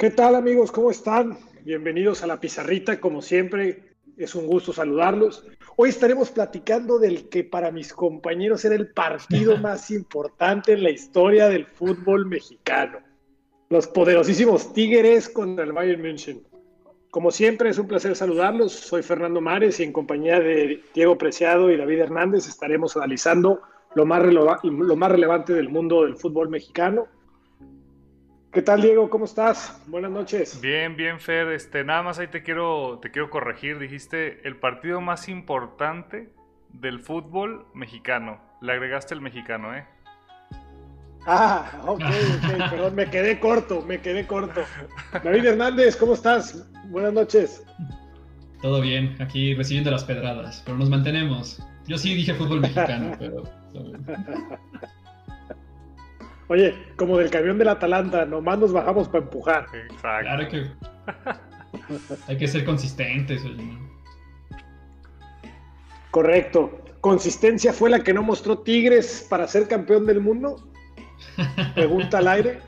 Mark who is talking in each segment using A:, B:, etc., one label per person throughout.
A: ¿Qué tal amigos? ¿Cómo están? Bienvenidos a la pizarrita, como siempre, es un gusto saludarlos. Hoy estaremos platicando del que para mis compañeros era el partido más importante en la historia del fútbol mexicano. Los poderosísimos Tigres contra el Bayern München. Como siempre, es un placer saludarlos. Soy Fernando Mares y en compañía de Diego Preciado y David Hernández estaremos analizando lo más, lo más relevante del mundo del fútbol mexicano. ¿Qué tal, Diego? ¿Cómo estás? Buenas noches.
B: Bien, bien, Fer. Este, nada más ahí te quiero, te quiero corregir. Dijiste el partido más importante del fútbol mexicano. Le agregaste el mexicano, ¿eh?
A: Ah, ok, ok, perdón, me quedé corto, me quedé corto. David Hernández, ¿cómo estás? Buenas noches.
C: Todo bien, aquí recibiendo las pedradas, pero nos mantenemos. Yo sí dije fútbol mexicano, pero...
A: Oye, como del camión del Atalanta, nomás nos bajamos para empujar.
C: Exacto. Claro que hay que ser consistentes. Oye.
A: Correcto. ¿Consistencia fue la que no mostró Tigres para ser campeón del mundo? Pregunta al aire.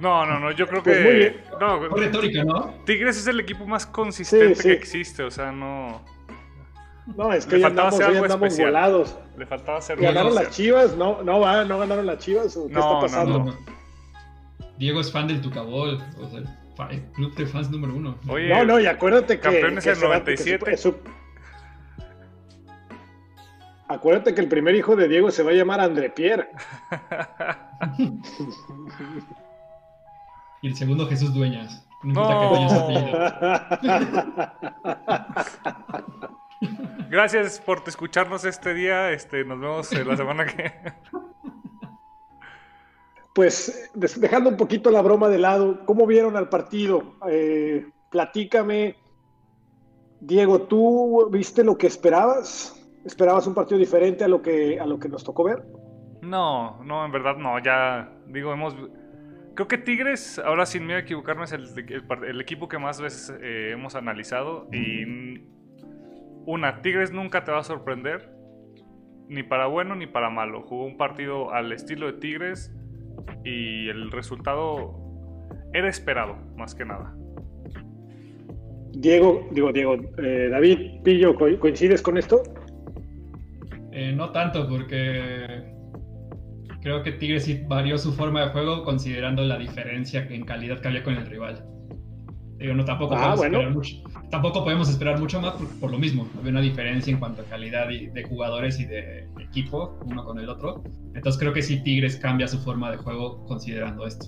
B: No, no, no, yo creo pues que.
C: No, retórica, ¿no?
B: Tigres es el equipo más consistente que existe, o sea, no.
A: No, es que ya andamos, andamos volados.
B: Le faltaba ser
A: ¿Ganaron las chivas? No, no, va, no ganaron las chivas. ¿Qué está pasando?
C: Diego es fan del Tucabol, o sea, el club de fans número uno.
A: Oye, no, no, y acuérdate que.
B: Campeones en 97.
A: Acuérdate que el primer hijo de Diego se va a llamar André Pierre.
C: y el segundo Jesús Dueñas. No,
B: Gracias por escucharnos este día. Este, nos vemos la semana que.
A: Pues dejando un poquito la broma de lado, ¿cómo vieron al partido? Eh, platícame, Diego, ¿tú viste lo que esperabas? ¿Esperabas un partido diferente a lo que, a lo que nos tocó ver?
B: No, no, en verdad no. Ya digo, hemos. Creo que Tigres, ahora sin miedo a equivocarme, es el, equipo que más veces eh, hemos analizado. Y. Una, Tigres nunca te va a sorprender. Ni para bueno ni para malo. Jugó un partido al estilo de Tigres. Y el resultado era esperado, más que nada.
A: Diego, digo, Diego, eh, David Pillo, ¿coincides con esto?
C: Eh, no tanto, porque creo que Tigres sí varió su forma de juego considerando la diferencia en calidad que había con el rival. Digo, no, tampoco, ah, podemos esperar mucho, tampoco podemos esperar mucho más por, lo mismo. Había una diferencia en cuanto a calidad de jugadores y de equipo, uno con el otro. Entonces creo que sí Tigres cambia su forma de juego considerando esto.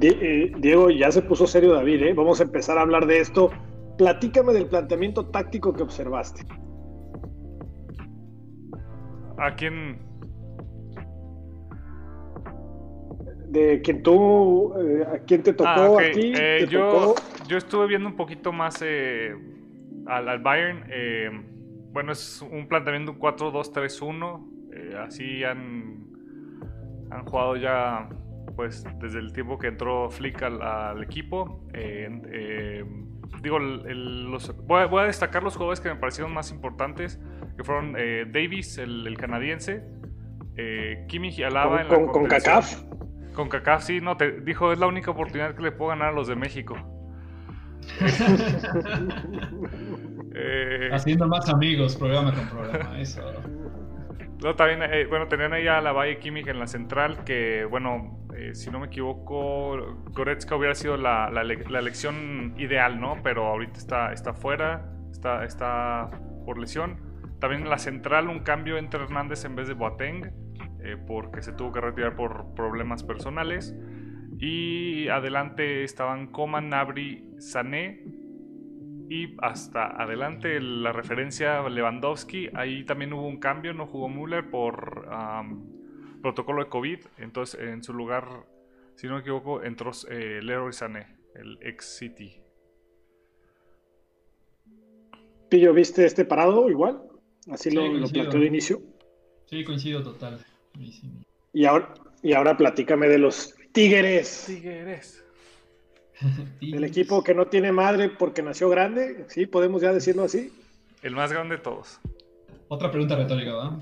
A: Eh, Diego, ya se puso serio David, ¿eh? vamos a empezar a hablar de esto. Platícame del planteamiento táctico que observaste.
B: ¿A quién?
A: De quien tú, eh, a quién te tocó
B: ah,
A: aquí.
B: Eh, yo, yo estuve viendo un poquito más eh, al, Bayern. bueno, es un planteamiento 4-2-3-1. así han, han jugado ya pues desde el tiempo que entró Flick al, equipo. digo, los, voy, voy, a destacar los jugadores que me parecieron más importantes que fueron Davis, el, canadiense, eh, Kimi Alaba
A: con, en la con, CACAF.
B: Con CACAF, sí, no, te dijo, es la única oportunidad que le puedo ganar a los de México.
C: Eh, Haciendo más amigos, programa con programa, eso.
B: No, también, eh, bueno, tenían ahí a la Valle Kimmich en la central, que, bueno, si no me equivoco, Goretzka hubiera sido la, la, elección ideal, ¿no? Pero ahorita está, está fuera, está, está por lesión. También en la central un cambio entre Hernández en vez de Boateng, eh, porque se tuvo que retirar por problemas personales. Y adelante estaban Coman, Nabri, Sané. Y hasta adelante la referencia Lewandowski. Ahí también hubo un cambio, no jugó Müller por protocolo de COVID. Entonces en su lugar, si no me equivoco, entró eh, Leroy Sané, el ex City.
A: Pillo, ¿viste este parado igual? Así lo, lo, planteó de inicio.
C: Sí, coincido total.
A: Y ahora, y ahora platícame de los Tigres.
B: Tigres.
A: El equipo que no tiene madre porque nació grande, sí, podemos ya decirlo así.
B: El más grande de todos.
C: Otra pregunta retórica.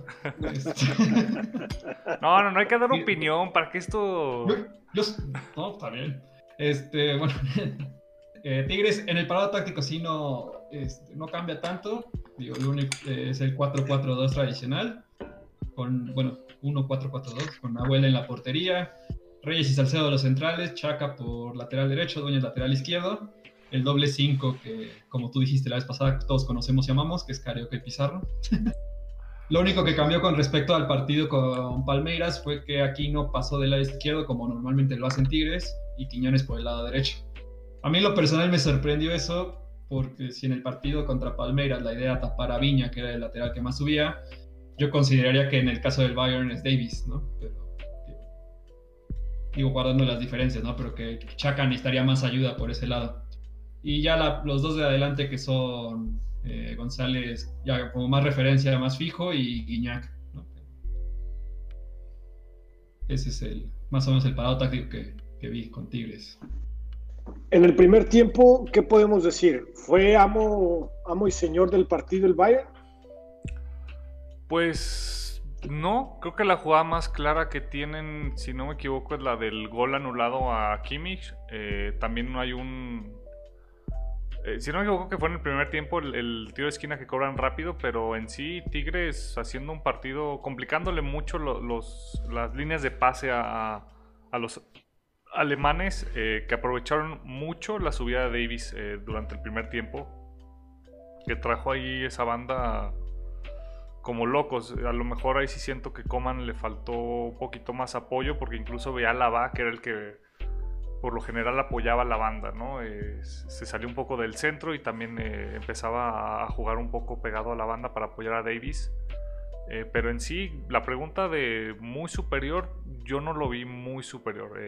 C: Este.
B: no, no, no hay que dar opinión para que esto.
C: no, está bien. Este, bueno. Eh, Tigres en el parado táctico sí no, este, no cambia tanto. Digo, lo único es el 4-4-2 tradicional. Con, bueno, 1-4-4-2, con Abuela en la portería. Reyes y Salcedo los centrales, Chaca por lateral derecho, Dueñas lateral izquierdo, el doble 5 que, como tú dijiste la vez pasada, todos conocemos y amamos, que es Carioca y Pizarro. Lo único que cambió con respecto al partido con Palmeiras fue que aquí no pasó del lado izquierdo como normalmente lo hacen Tigres y Quiñones por el lado derecho. A mí lo personal me sorprendió eso porque si en el partido contra Palmeiras la idea era tapar a Viña, que era el lateral que más subía, yo consideraría que en el caso del Bayern es Davis, ¿no? digo, guardando las diferencias, ¿no? Pero que Chaca necesitaría más ayuda por ese lado. Y ya los dos de adelante que son eh, González, ya como más referencia, más fijo, y Guiñac. Ese es el más o menos el parado táctico que, que vi con Tigres.
A: En el primer tiempo, ¿qué podemos decir? ¿Fue amo, amo y señor del partido el Bayern?
B: Pues no, creo que la jugada más clara que tienen, si no me equivoco, es la del gol anulado a Kimmich. Eh, también no hay un. Eh, si no me equivoco, que fue en el primer tiempo el, tiro de esquina que cobran rápido, pero en sí, Tigres haciendo un partido, complicándole mucho los, las líneas de pase a, los alemanes eh, que aprovecharon mucho la subida de Davis durante el primer tiempo, que trajo ahí esa banda como locos. A lo mejor ahí sí siento que Coman le faltó un poquito más apoyo porque incluso veía a Lava, que era el que por lo general apoyaba a la banda, ¿no? Eh, se salió un poco del centro y también eh, empezaba a jugar un poco pegado a la banda para apoyar a Davis. Eh, pero en sí, la pregunta de muy superior, yo no lo vi muy superior.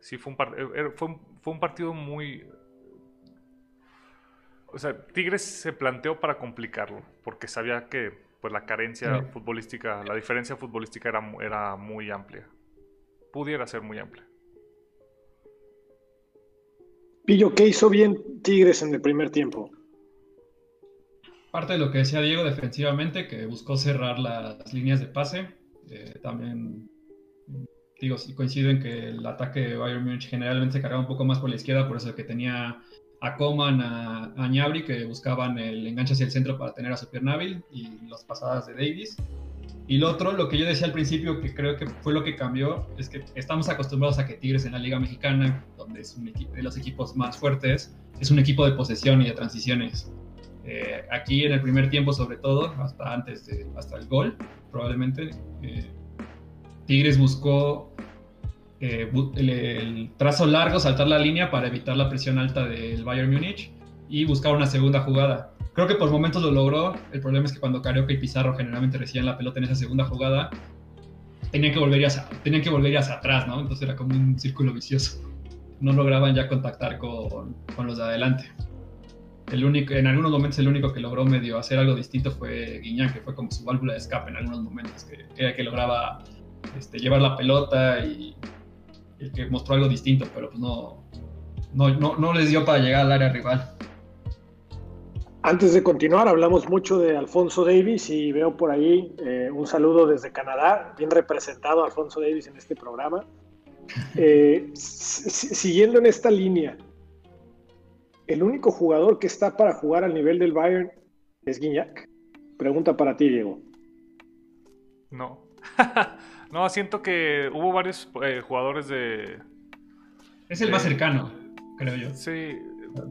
B: sí fue un, fue, fue un partido muy... O sea, Tigres se planteó para complicarlo, porque sabía que pues la carencia futbolística, la diferencia futbolística era, era muy amplia. Pudiera ser muy amplia.
A: Pillo, ¿qué hizo bien Tigres en el primer tiempo?
C: Parte de lo que decía Diego defensivamente, que buscó cerrar las líneas de pase. Eh, también digo, coincido en que el ataque de Bayern Munich generalmente se cargaba un poco más por la izquierda, por eso que tenía a Coman, a, a Ñabri, que buscaban el enganche hacia el centro para tener a Supernabil y las pasadas de Davis. Y lo otro, lo que yo decía al principio, que creo que fue lo que cambió, es que estamos acostumbrados a que Tigres en la Liga Mexicana, donde es un de los equipos más fuertes, es un equipo de posesión y de transiciones. Eh, aquí en el primer tiempo, sobre todo, hasta antes de, hasta el gol, probablemente, eh, Tigres buscó eh, el, trazo largo, saltar la línea para evitar la presión alta del Bayern Múnich y buscar una segunda jugada. Creo que por momentos lo logró. El problema es que cuando Carioca y Pizarro generalmente recibían la pelota en esa segunda jugada, tenían que volver hacia, tenían que volver hacia atrás, ¿no? Entonces era como un círculo vicioso. No lograban ya contactar con, con los de adelante. El único, en algunos momentos el único que logró medio hacer algo distinto fue Guiñán, que fue como su válvula de escape en algunos momentos, que era que lograba este, llevar la pelota y el que mostró algo distinto, pero pues no, no, no, les dio para llegar al área rival.
A: Antes de continuar, hablamos mucho de Alfonso Davis y veo por ahí eh, un saludo desde Canadá, bien representado Alfonso Davis en este programa. Eh, siguiendo en esta línea, ¿el único jugador que está para jugar al nivel del Bayern es Guiñac? Pregunta para ti, Diego.
B: No. No, siento que hubo varios eh, jugadores de.
C: Es el más cercano, creo yo.
B: Sí.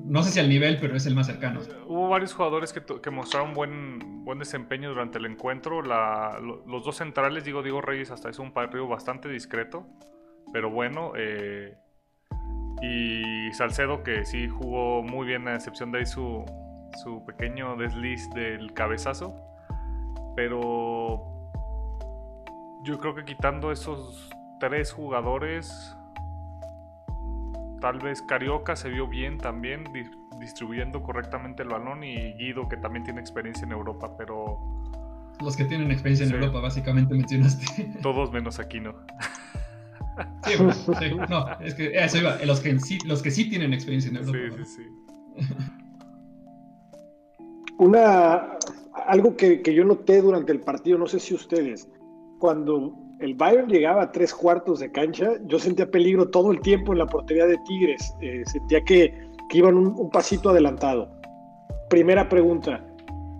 C: No sé si al nivel, pero es el más cercano.
B: Hubo varios jugadores que, mostraron buen, buen desempeño durante el encuentro. los dos centrales, digo, Diego Reyes, hasta es un partido bastante discreto, pero bueno. Eh, y Salcedo, que sí jugó muy bien, a excepción de ahí su, su pequeño desliz del cabezazo. Pero yo creo que quitando esos tres jugadores, tal vez Carioca se vio bien también, distribuyendo correctamente el balón, y Guido, que también tiene experiencia en Europa, pero...
C: Los que tienen experiencia en Europa, básicamente mencionaste.
B: Todos menos Aquino.
C: Sí, sí, no, es que eso iba, los que, sí, los que sí tienen experiencia en Europa.
B: Sí, sí, sí.
A: Una, algo que, yo noté durante el partido, no sé si ustedes, cuando el Bayern llegaba a tres cuartos de cancha, yo sentía peligro todo el tiempo en la portería de Tigres. Eh, sentía que, iban un, pasito adelantado. Primera pregunta,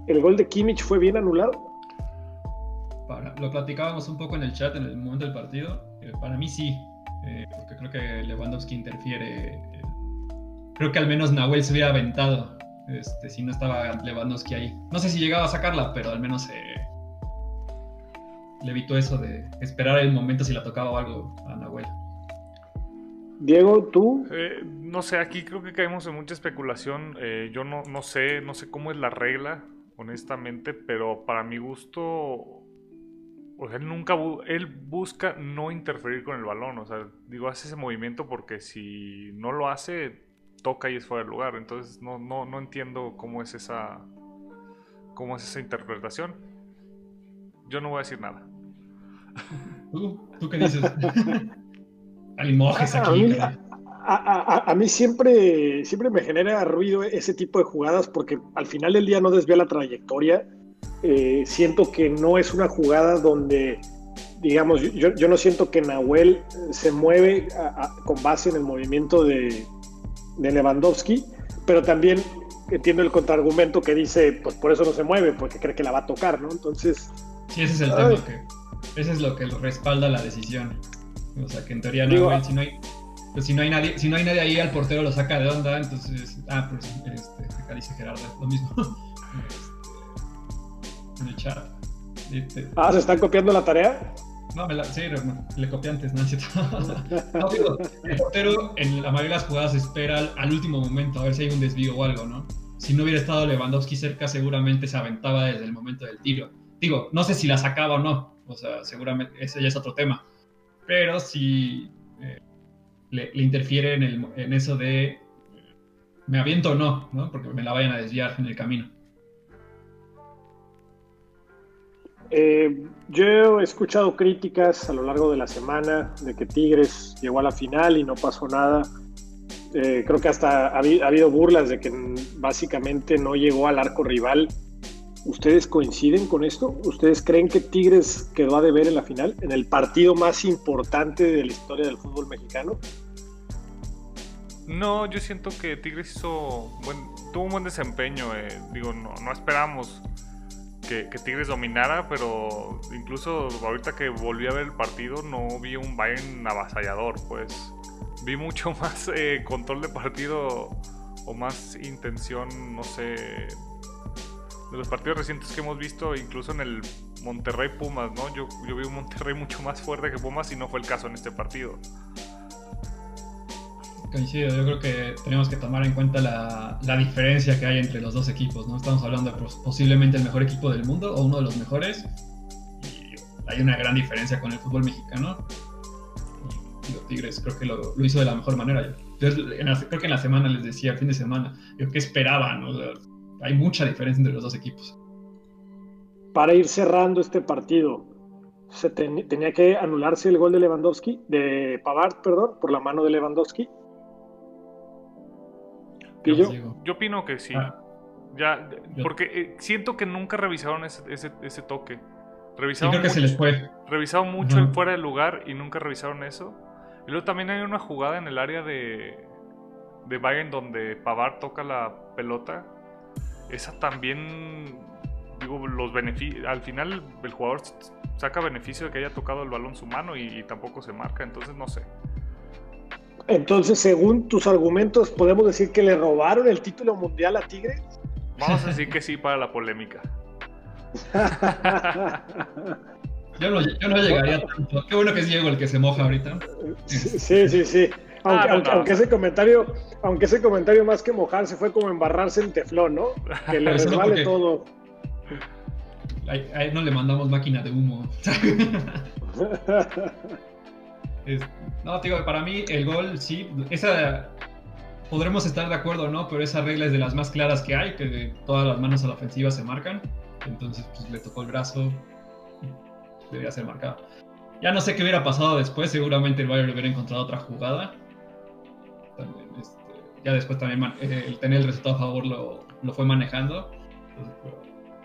A: ¿el gol de Kimmich fue bien anulado?
C: lo platicábamos un poco en el chat en el momento del partido. Eh, para mí sí, eh, porque creo que Lewandowski interfiere. creo que al menos Nahuel se hubiera aventado este, si no estaba Lewandowski ahí. No sé si llegaba a sacarla, pero al menos le evitó eso de esperar el momento si la tocaba o algo a Nahuel.
A: Diego, ¿tú?
B: Eh, no sé, aquí creo que caemos en mucha especulación. Eh, yo no, no sé, no sé cómo es la regla, honestamente, pero para mi gusto, él nunca, él busca no interferir con el balón. O sea, digo, hace ese movimiento porque si no lo hace, toca y es fuera de lugar. Entonces no, no, no entiendo cómo es esa, cómo es esa interpretación. Yo no voy a decir nada.
C: ¿Tú, qué dices?
A: A, mí siempre, siempre me genera ruido ese tipo de jugadas porque al final del día no desvía la trayectoria. Eh, siento que no es una jugada donde, digamos, yo, yo no siento que Nahuel se mueve con base en el movimiento de, de Lewandowski, pero también entiendo el contraargumento que dice, pues por eso no se mueve, porque cree que la va a tocar, ¿no? Entonces...
C: Sí, ese es el tema, que ese es lo que respalda la decisión. O sea, que en teoría no, si no hay... Pues si no hay nadie, si no hay nadie ahí, al portero lo saca de onda, entonces, ah, pues este, acá dice Gerardo, lo mismo. Este, en el chat.
A: Este, ah, ¿se están copiando la tarea?
C: No, me la, sí, le copié antes, ¿no? no digo, el portero en la mayoría de las jugadas espera al, último momento a ver si hay un desvío o algo, ¿no? Si no hubiera estado Lewandowski cerca, seguramente se aventaba desde el momento del tiro. Digo, no sé si la sacaba o no, o sea, seguramente ese ya es otro tema. Pero si eh, le, interfiere en, el, en eso de me aviento o no, ¿no? Porque me la vayan a desviar en el camino.
A: Eh, yo he escuchado críticas a lo largo de la semana de que Tigres llegó a la final y no pasó nada. Eh, creo que hasta ha, habido burlas de que básicamente no llegó al arco rival. ¿Ustedes coinciden con esto? ¿Ustedes creen que Tigres quedó a deber en la final, en el partido más importante de la historia del fútbol mexicano?
B: No, yo siento que Tigres hizo tuvo un buen desempeño. Eh, digo, no, no esperamos que, Tigres dominara, pero incluso ahorita que volví a ver el partido no vi un Bayern avasallador, pues vi mucho más eh, control de partido o más intención, no sé, de los partidos recientes que hemos visto, incluso en el Monterrey Pumas, ¿no? Yo, yo vi un Monterrey mucho más fuerte que Pumas y no fue el caso en este partido.
C: Coincido, yo creo que tenemos que tomar en cuenta la, la, diferencia que hay entre los dos equipos, ¿no? Estamos hablando de posiblemente el mejor equipo del mundo o uno de los mejores. Y hay una gran diferencia con el fútbol mexicano. Y los Tigres creo que lo, lo hizo de la mejor manera. Yo, creo que en la semana les decía, fin de semana, yo qué esperaban. Hay mucha diferencia entre los dos equipos.
A: Para ir cerrando este partido, se tenía que anularse el gol de Lewandowski, de Pavard, perdón, por la mano de Lewandowski.
B: Yo, opino que sí. Ah. ya, porque eh, siento que nunca revisaron ese, ese, toque. Revisaron
C: creo que se les fue.
B: Revisaron mucho el fuera de lugar y nunca revisaron eso. Y luego también hay una jugada en el área de, de Bayern donde Pavard toca la pelota. Esa también, digo, los beneficios. Al final el jugador saca beneficio de que haya tocado el balón su mano y tampoco se marca. Entonces no sé.
A: Entonces, según tus argumentos, ¿podemos decir que le robaron el título mundial a Tigres?
B: Vamos a decir que sí para la polémica.
C: yo, no, llegaría tanto. Qué bueno que es Diego el que se moja ahorita.
A: Sí, sí, sí. Aunque, ah, ese comentario, aunque ese comentario más que mojarse fue como embarrarse en teflón, ¿no? Que le resbale todo.
C: Ahí no le mandamos máquina de humo. no, digo, para mí el gol, sí, esa podremos estar de acuerdo no, pero esa regla es de las más claras que hay, que todas las manos a la ofensiva se marcan. Entonces, pues le tocó el brazo, debería ser marcado. Ya no sé qué hubiera pasado después, seguramente el Bayern hubiera encontrado otra jugada. Este, ya después también eh, el tener el resultado a favor lo, fue manejando.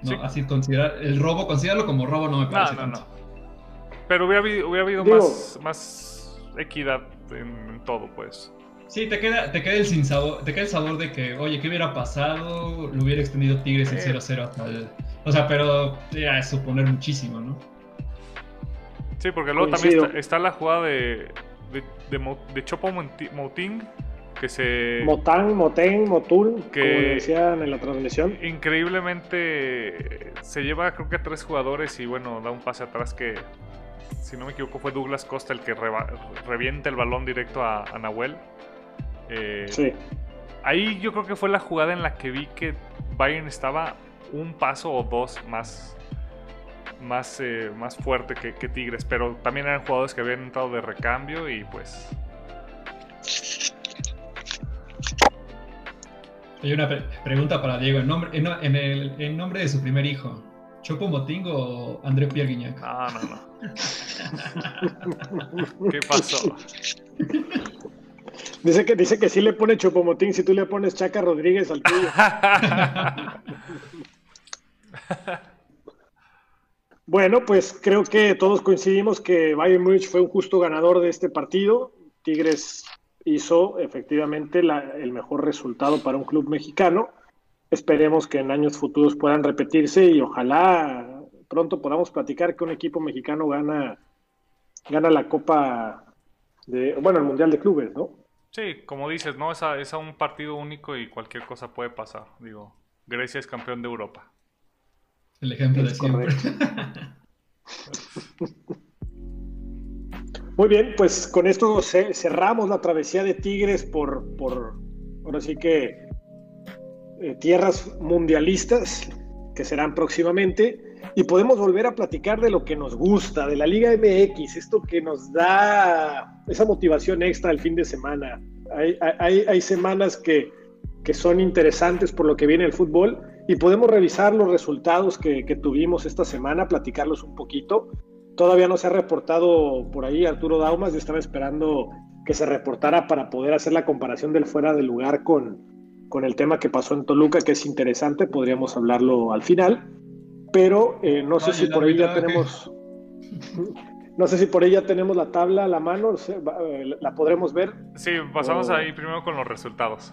C: ¿no? Así considerar el robo, considerarlo como robo no me parece. No, no, no.
B: Pero hubiera habido, hubiera habido más, más equidad en, todo, pues.
C: Sí, te queda, te queda el sin sabor, te queda el sabor de que, oye, ¿qué hubiera pasado? Lo hubiera extendido Tigres en 0-0 hasta el. O sea, pero ya es suponer muchísimo, ¿no?
B: Sí, porque luego también está, la jugada de, de, de, Chopo Mouting, que se...
A: Motán, Motén, Motul, que como decían en la transmisión.
B: Increíblemente se lleva creo que a tres jugadores y bueno, da un pase atrás que, si no me equivoco, fue Douglas Costa el que revienta el balón directo a, Nahuel. Eh, sí. Ahí yo creo que fue la jugada en la que vi que Bayern estaba un paso o dos más más, eh, más fuerte que, Tigres, pero también eran jugadores que habían entrado de recambio y pues...
C: Hay una pregunta para Diego. ¿En nombre, en, el, nombre de su primer hijo, ¿Chopo Motingo o André Pierre Guignac?
B: Ah, no, no. ¿Qué pasó?
A: Dice que, dice que sí le pone Chopomotín si tú le pones Chaca Rodríguez al tuyo. Bueno, pues creo que todos coincidimos que Bayern Múnich fue un justo ganador de este partido. Tigres hizo efectivamente el mejor resultado para un club mexicano. Esperemos que en años futuros puedan repetirse y ojalá pronto podamos platicar que un equipo mexicano gana, gana la Copa de, bueno, el Mundial de Clubes, ¿no?
B: Sí, como dices, ¿no? Es es a un partido único y cualquier cosa puede pasar. Digo, Grecia es campeón de Europa.
C: El ejemplo de siempre.
A: Muy bien, pues con esto cerramos la travesía de Tigres por, por ahora sí que eh, tierras mundialistas que serán próximamente y podemos volver a platicar de lo que nos gusta, de la Liga MX, esto que nos da esa motivación extra el fin de semana. Hay, hay, hay semanas que, que son interesantes por lo que viene el fútbol y podemos revisar los resultados que, tuvimos esta semana, platicarlos un poquito. Todavía no se ha reportado por ahí Arturo Daumas, yo estaba esperando que se reportara para poder hacer la comparación del fuera de lugar con, con el tema que pasó en Toluca, que es interesante, podríamos hablarlo al final, pero eh, no sé si por ahí ya tenemos... No sé si por ahí ya tenemos la tabla a la mano, eh, ¿la podremos ver?
B: Sí, pasamos ahí primero con los resultados.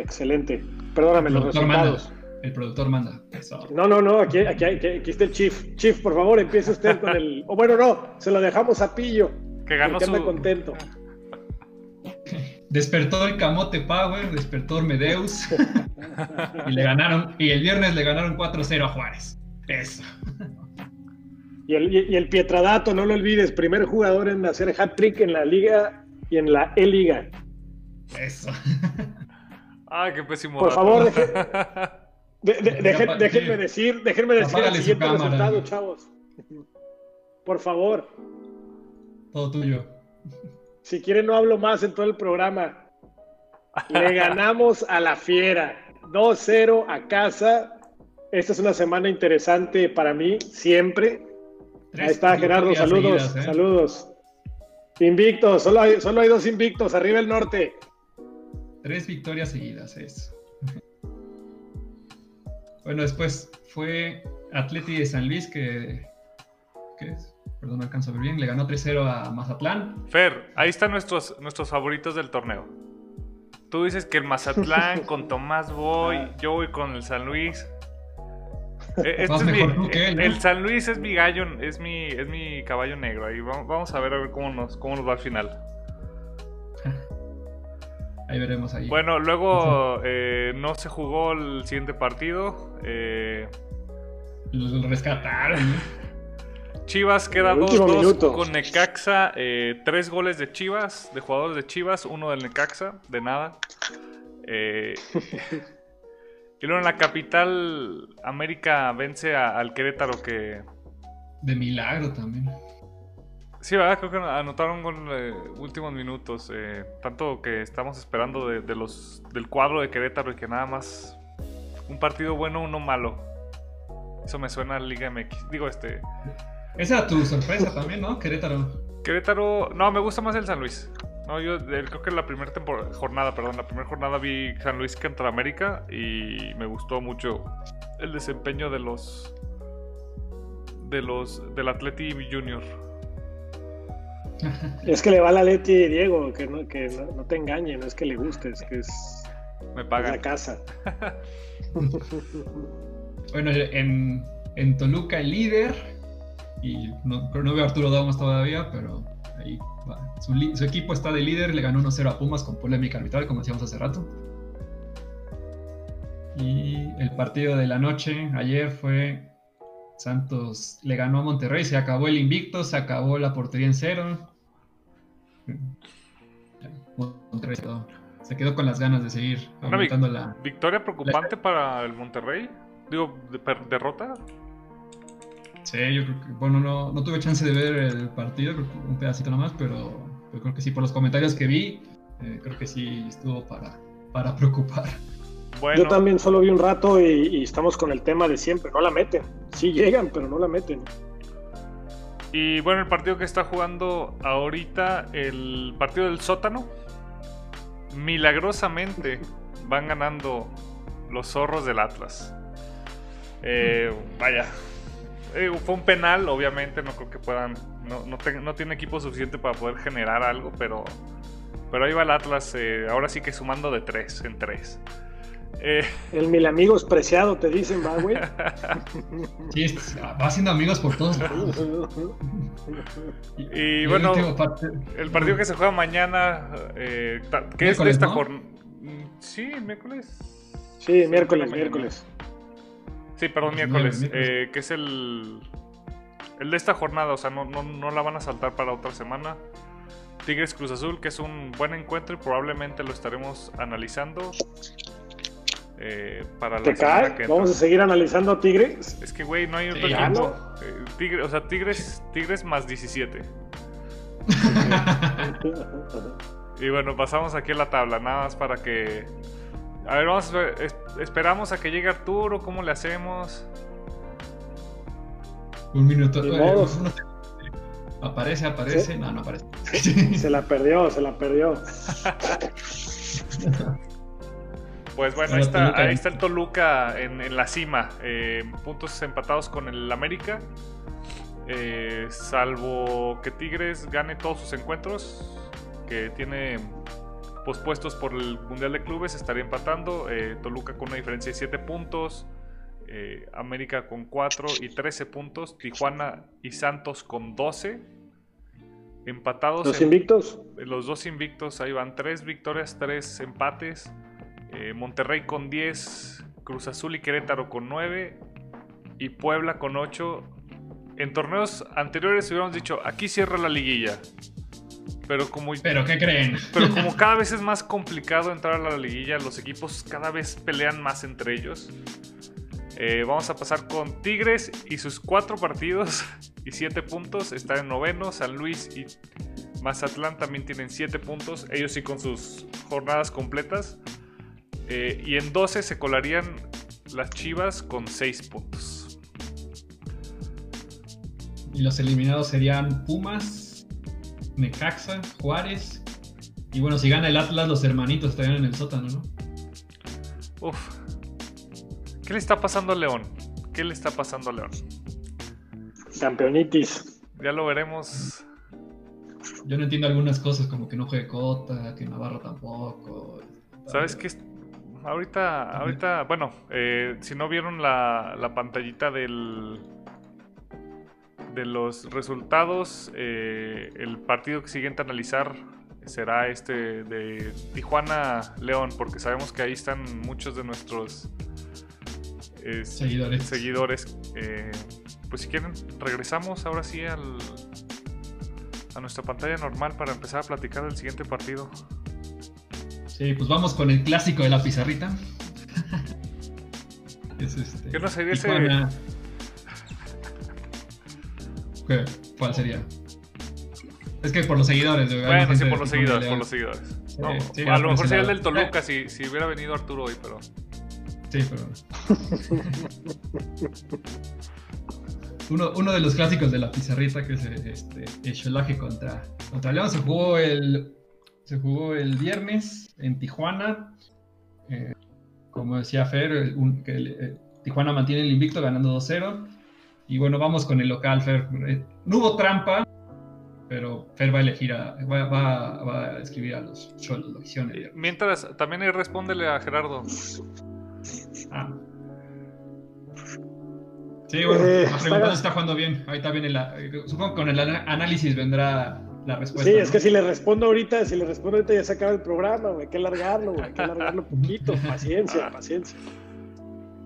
A: Excelente. Perdóname, los resultados.
C: El productor manda.
A: No, no, no, aquí, aquí, está el Chief. Chief, por favor, empiece usted con el. O bueno, no, se lo dejamos a Pillo.
B: Que ganó su...
A: contento.
C: Despertó el Camote Power, despertó Medeus. y le ganaron. Y el viernes le ganaron 4-0 a Juárez. Eso.
A: Y el, y el Pietradato, no lo olvides, primer jugador en hacer hat-trick en la Liga y en la E-Liga.
C: Eso.
B: Ah, qué pésimo.
A: Por favor, déjenme decir, déjenme decir el siguiente resultado, chavos. Por favor.
C: Todo tuyo.
A: Si quieren no hablo más en todo el programa. Le ganamos a la fiera. 2-0 a casa. Esta es una semana interesante para mí, siempre. Ahí está Gerardo, saludos, ¿eh? saludos. Invictos, solo hay, solo hay dos invictos, arriba el norte.
C: Tres victorias seguidas es. bueno, después fue Atleti de San Luis que... ¿Qué es? Perdón, no alcanzo a ver bien. Le ganó 3-0 a Mazatlán.
B: Fer, ahí están nuestros, nuestros favoritos del torneo. Tú dices que el Mazatlán con Tomás Boy, yo voy con el San Luis. Eh, este es El San Luis es mi gallo, es mi, es mi caballo negro. Ahí vamos, a ver a ver cómo nos, cómo nos va al final.
C: Ahí veremos ahí.
B: Bueno, luego eh, no se jugó el siguiente partido. Eh...
C: Lo rescataron.
B: Chivas queda 2-2 con Necaxa. Eh, tres goles de Chivas, de jugadores de Chivas, uno del Necaxa, de nada. Eh, y luego en la capital, América vence al Querétaro que...
C: De milagro también.
B: Sí, ¿verdad? Creo que anotaron gol en últimos minutos. Eh, tanto que estamos esperando de, los del cuadro de Querétaro y que nada más un partido bueno, uno malo. Eso me suena a Liga MX. Digo, este.
C: Esa es tu sorpresa también, ¿no? Querétaro.
B: Querétaro. No, me gusta más el San Luis. No, yo creo que la primera jornada, perdón, la primera jornada vi San Luis contra América y me gustó mucho el desempeño de los de los del Atleti Junior.
A: Es que le va al Atleti Diego, que no, que no, te engañe, no es que le guste, es que es
B: me paga
A: la casa.
C: bueno, en, en Toluca el líder y no, no veo a Arturo Damos todavía, pero ahí Su, su, equipo está de líder, le ganó 1-0 a Pumas con polémica arbitral, como decíamos hace rato. Y el partido de la noche ayer fue Santos le ganó a Monterrey, se acabó el invicto, se acabó la portería en cero. Monterrey se quedó con las ganas de seguir
B: aumentando la. ¿Victoria preocupante para el Monterrey? Digo, derrota.
C: Sí, yo creo que, bueno, no, no tuve chance de ver el partido, un pedacito nada más, pero, creo que sí, por los comentarios que vi, eh, creo que sí estuvo para, para preocupar.
A: Yo también solo vi un rato y, estamos con el tema de siempre, no la meten. Sí llegan, pero no la meten.
B: Y bueno, el partido que está jugando ahorita, el partido del sótano, milagrosamente van ganando los zorros del Atlas. Eh, vaya, eh, fue un penal, obviamente, no creo que puedan. No, no, tiene equipo suficiente para poder generar algo, pero. Pero ahí va el Atlas, eh, ahora sí que sumando de tres en tres.
A: Eh, el mil amigos preciado, te dicen, va, güey.
C: Sí, va haciendo amigos por todos lados.
B: Y, bueno, el, partido que se juega mañana, ¿qué es de esta jornada? Sí, miércoles.
A: Sí, miércoles, miércoles.
B: Sí, perdón, miércoles, eh, que es el, el de esta jornada, o sea, no, no, la van a saltar para otra semana. Tigres Cruz Azul, que es un buen encuentro y probablemente lo estaremos analizando. Eh, para
A: ¿Te cae? ¿Vamos a seguir analizando a Tigres?
B: Es que, güey, no hay otro equipo. Eh, o sea, Tigres, Tigres más 17. y bueno, pasamos aquí a la tabla, nada más para que a ver, vamos a ver, esperamos a que llegue Arturo, ¿cómo le hacemos?
C: Un minuto. aparece, aparece. No, no aparece.
A: Se la perdió, se la perdió.
B: Pues bueno, ahí está, ahí está el Toluca en, la cima. Eh, puntos empatados con el América. Eh, salvo que Tigres gane todos sus encuentros. Que tiene pospuestos por el Mundial de Clubes estaría empatando. Eh, Toluca con una diferencia de 7 puntos. Eh, América con 4 y 13 puntos. Tijuana y Santos con 12. Empatados.
A: ¿Los invictos?
B: Los dos invictos. Ahí van 3 victorias, 3 empates. Eh, Monterrey con 10. Cruz Azul y Querétaro con 9. Y Puebla con 8. En torneos anteriores hubiéramos dicho, aquí cierra la liguilla. Pero como.
C: ¿Pero qué creen?
B: Pero como cada vez es más complicado entrar a la liguilla, los equipos cada vez pelean más entre ellos. Eh, vamos a pasar con Tigres y sus cuatro partidos y siete puntos. Están en noveno. San Luis y Mazatlán también tienen siete puntos. Ellos sí con sus jornadas completas. Eh, y en 12 se colarían las Chivas con seis puntos.
C: Y los eliminados serían Pumas, Necaxa, Juárez. Y bueno, si gana el Atlas, los hermanitos estarían en el sótano, ¿no?
B: Uf. ¿Qué le está pasando a León? ¿Qué le está pasando a León?
A: Campeonitis.
B: Ya lo veremos.
C: Yo no entiendo algunas cosas, como que no juegue Cota, que Navarro tampoco.
B: ¿Sabes qué? Ahorita, ahorita, bueno, eh, si no vieron la, la pantallita del, de los resultados, eh, el partido que siguiente a analizar será este de Tijuana León, porque sabemos que ahí están muchos de nuestros
C: seguidores.
B: seguidores. Eh, pues si quieren, regresamos ahora sí al, a nuestra pantalla normal para empezar a platicar del siguiente partido.
C: Sí, pues vamos con el clásico de la pizarrita.
B: es este, ¿Qué no sería ese?
C: ¿Cuál sería? Es que por los seguidores.
B: Bueno, sí, por los seguidores, por los seguidores. a lo mejor sería el del Toluca si, si hubiera venido Arturo hoy, pero.
C: Sí, pero. uno, uno, de los clásicos de la pizarrita, que es este, el Cholaje contra, contra León, se jugó el se jugó el viernes en Tijuana. Eh, como decía Fer, que eh, Tijuana mantiene el invicto ganando 2-0. Y bueno, vamos con el local, Fer. Eh, no hubo trampa, pero Fer va a elegir a, va, a escribir a los Cholos, lo
B: Mientras, también respóndele a Gerardo.
C: Ah. Sí, bueno, eh, la pregunta está jugando bien. Ahorita viene la. Supongo que con el análisis vendrá la respuesta.
A: Sí, es que si le respondo ahorita, si le respondo ahorita ya se acaba el programa, Hay que alargarlo, Hay que alargarlo poquito. Paciencia, paciencia.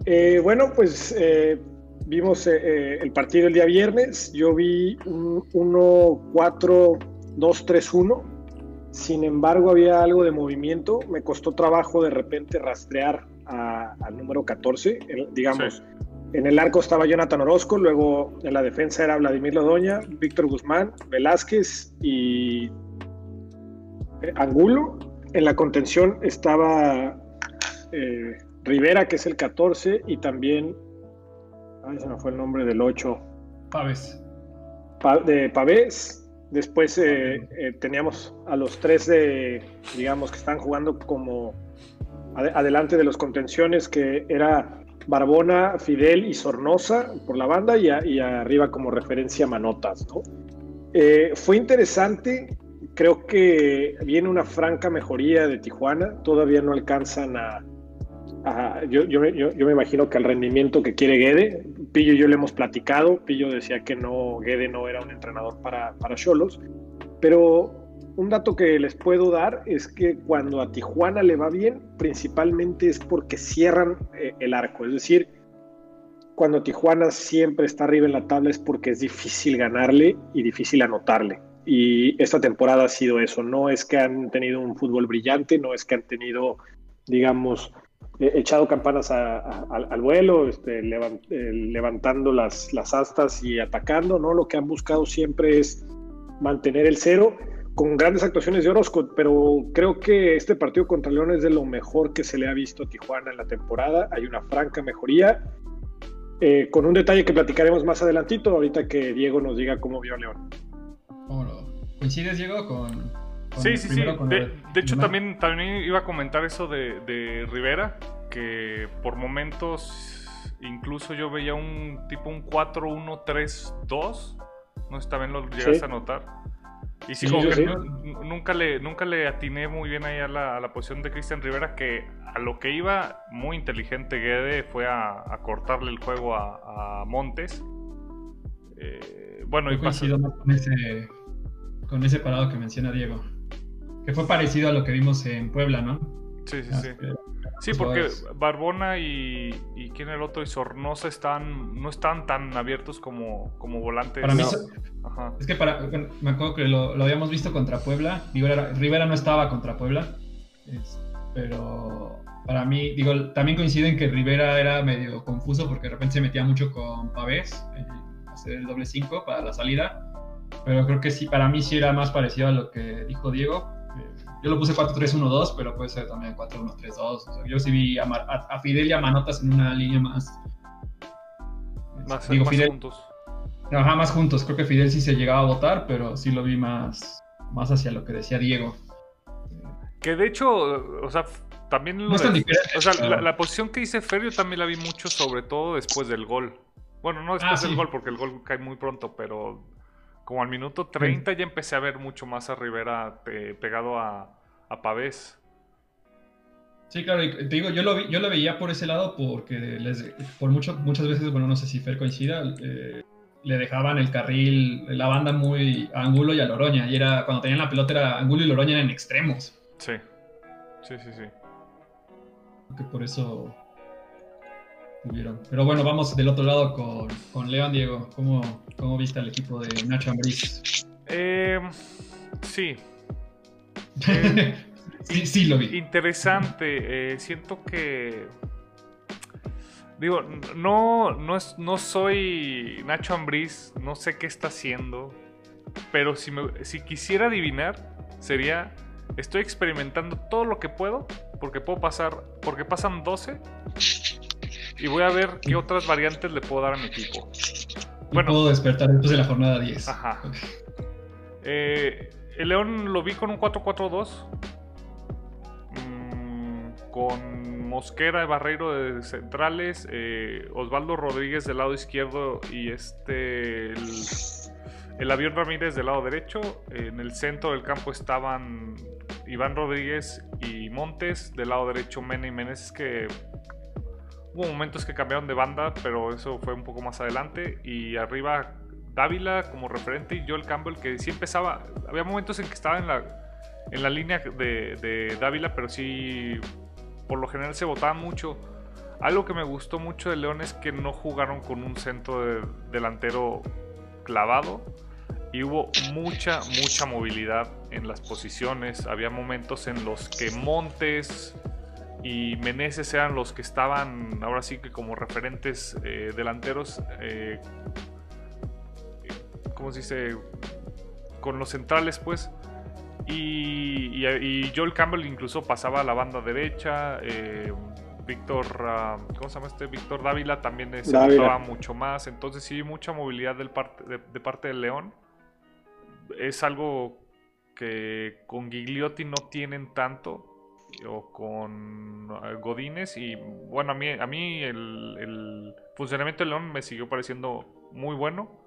A: Eh, bueno, pues eh, vimos eh, el partido el día viernes. Yo vi un 1-4-2-3-1. Sin embargo, había algo de movimiento. Me costó trabajo de repente rastrear al número 14. digamos, en el arco estaba Jonathan Orozco, luego en la defensa era Vladimir Lodoña, Víctor Guzmán, Velázquez y eh, Angulo. En la contención estaba eh, Rivera, que es el 14, y también. Ay, se me fue el nombre del 8.
C: Pavés.
A: de Pavés. Después eh, teníamos a los tres de, digamos, que están jugando como adelante de los contenciones, que era Barbona, Fidel y Sornosa por la banda y, arriba como referencia Manotas. Eh, fue interesante, creo que viene una franca mejoría de Tijuana, todavía no alcanzan a... yo, me imagino que al rendimiento que quiere Guede, Pillo y yo le hemos platicado, Pillo decía que no, Guede no era un entrenador para Cholos, pero un dato que les puedo dar es que cuando a Tijuana le va bien, principalmente es porque cierran eh, el arco. Es decir, cuando Tijuana siempre está arriba en la tabla es porque es difícil ganarle y difícil anotarle. Y esta temporada ha sido eso. No es que han tenido un fútbol brillante, no es que han tenido, digamos, eh, echado campanas al vuelo, este, eh, levantando las, las astas y atacando, ¿no? Lo que han buscado siempre es mantener el cero con grandes actuaciones de Orozco, pero creo que este partido contra León es de lo mejor que se le ha visto a Tijuana en la temporada. Hay una franca mejoría, eh, con un detalle que platicaremos más adelantito, ahorita que Diego nos diga cómo vio a León.
C: ¿Coincides, Diego, con...
B: sí, sí, sí. De, hecho, también, también iba a comentar eso de, de Rivera, que por momentos incluso yo veía un tipo un 4-1-3-2. No está bien lo llegas a notar. Y sí, como que nunca, le, nunca le atiné muy bien ahí a la, posición de Cristian Rivera, que a lo que iba muy inteligente Guede fue a, cortarle el juego a, Montes.
C: Eh, bueno, y coincido con ese, con ese parado que menciona Diego. Que fue parecido a lo que vimos en Puebla, ¿no?
B: Sí, sí, sí. Sí, porque Barbona y, y quién el otro y Sornosa están, no están tan abiertos como, como volantes.
C: Para mí, es que para, me acuerdo que lo, habíamos visto contra Puebla. Digo, Rivera no estaba contra Puebla, pero para mí, digo, también coinciden que Rivera era medio confuso porque de repente se metía mucho con Pavés, eh, hacer el doble 5 para la salida. Pero creo que sí, para mí sí era más parecido a lo que dijo Diego yo lo puse 4-3-1-2, pero puede ser también 4-1-3-2. yo sí vi a, Fidel y a Manotas en una línea más.
B: Más, Digo, Fidel, juntos.
C: Ajá, más juntos. Creo que Fidel sí se llegaba a votar, pero sí lo vi más, más hacia lo que decía Diego.
B: Que de hecho, o sea, también lo o sea, la, posición que hice Ferio también la vi mucho, sobre todo después del gol. Bueno, no después ah, del gol, porque el gol cae muy pronto, pero como al minuto 30 ya empecé a ver mucho más a Rivera pegado a, a Pavés.
C: Sí, claro, te digo, yo lo, vi, yo lo veía por ese lado porque les, por mucho, muchas veces, bueno, no sé si Fer coincida, eh, le dejaban el carril, la banda muy a Angulo y a Loroña. Y era, cuando tenían la pelota, era Angulo y Loroña eran extremos.
B: Sí, sí, sí, sí.
C: Que por eso pero bueno, vamos del otro lado con, con León, Diego. ¿Cómo, ¿Cómo, viste al equipo de Nacho Ambriz?
B: Eh, sí.
C: sí. Sí lo vi.
B: Interesante. Eh, siento que... Digo, no, no, es, no soy Nacho Ambriz, no sé qué está haciendo, pero si, me, si quisiera adivinar, sería, estoy experimentando todo lo que puedo, porque puedo pasar, porque pasan 12 y voy a ver qué otras variantes le puedo dar a mi equipo.
C: Bueno, puedo despertar después de la jornada 10.
B: Ajá. Eh, el León lo vi con un 4-4-2. con Mosquera, Barreiro de centrales, eh, Osvaldo Rodríguez del lado izquierdo y este el, avión Ramírez del lado derecho. En el centro del campo estaban Iván Rodríguez y Montes, del lado derecho Mena y Meneses que hubo momentos que cambiaron de banda, pero eso fue un poco más adelante. Y arriba Dávila como referente y Joel Campbell que sí empezaba, había momentos en que estaba en la, en la línea de, de Dávila, pero sí por lo general se votaba mucho. Algo que me gustó mucho de León es que no jugaron con un centro delantero clavado y hubo mucha, mucha movilidad en las posiciones. Había momentos en los que Montes y Meneses eran los que estaban ahora sí que como referentes eh, delanteros. Eh, ¿Cómo se dice? Con los centrales, pues. Y, Joel Campbell incluso pasaba a la banda derecha. Eh, Víctor, ah, ¿cómo se llama este? Víctor Dávila también se mostraba mucho más. Entonces sí, mucha movilidad del parte, de, parte del León. Es algo que con Gigliotti no tienen tanto. O con ah, Godínez. Y bueno, a mí, a mí el, el funcionamiento del León me siguió pareciendo muy bueno.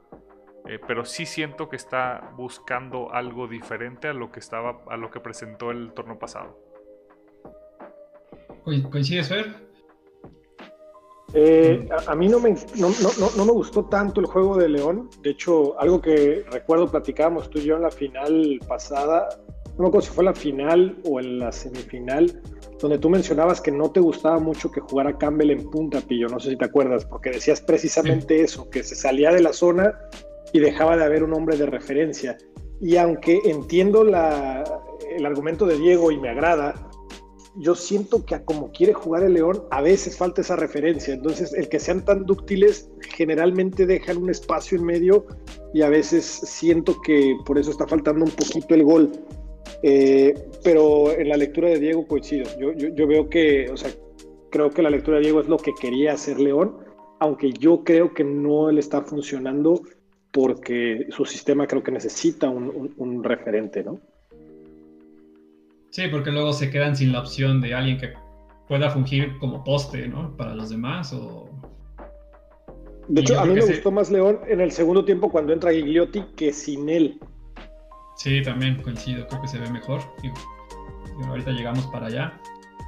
B: Eh, pero sí siento que está buscando algo diferente a lo que estaba, a lo que presentó el torneo pasado.
C: ¿Coincides, Fer?
A: Eh, a, mí no me, no, me gustó tanto el juego de León. De hecho, algo que recuerdo platicábamos tú y yo en la final pasada, no me acuerdo si fue la final o en la semifinal, donde tú mencionabas que no te gustaba mucho que jugara Campbell en punta, Pillo. No sé si te acuerdas, porque decías precisamente eso, que se salía de la zona y dejaba de haber un hombre de referencia. Y aunque entiendo el argumento de Diego y me agrada, yo siento que a como quiere jugar el León, a veces falta esa referencia. Entonces, el que sean tan dúctiles generalmente dejan un espacio en medio y a veces siento que por eso está faltando un poquito el gol. Eh, pero en la lectura de Diego coincido. Yo, yo, yo, veo que, o sea, creo que la lectura de Diego es lo que quería hacer León, aunque yo creo que no le está funcionando porque su sistema creo que necesita un, referente, ¿no?
C: Sí, porque luego se quedan sin la opción de alguien que pueda fungir como poste, ¿no? Para los demás o...
A: De hecho, a mí me gustó más León en el segundo tiempo cuando entra Gigliotti que sin él.
C: Sí, también coincido, creo que se ve mejor. ahorita llegamos para allá.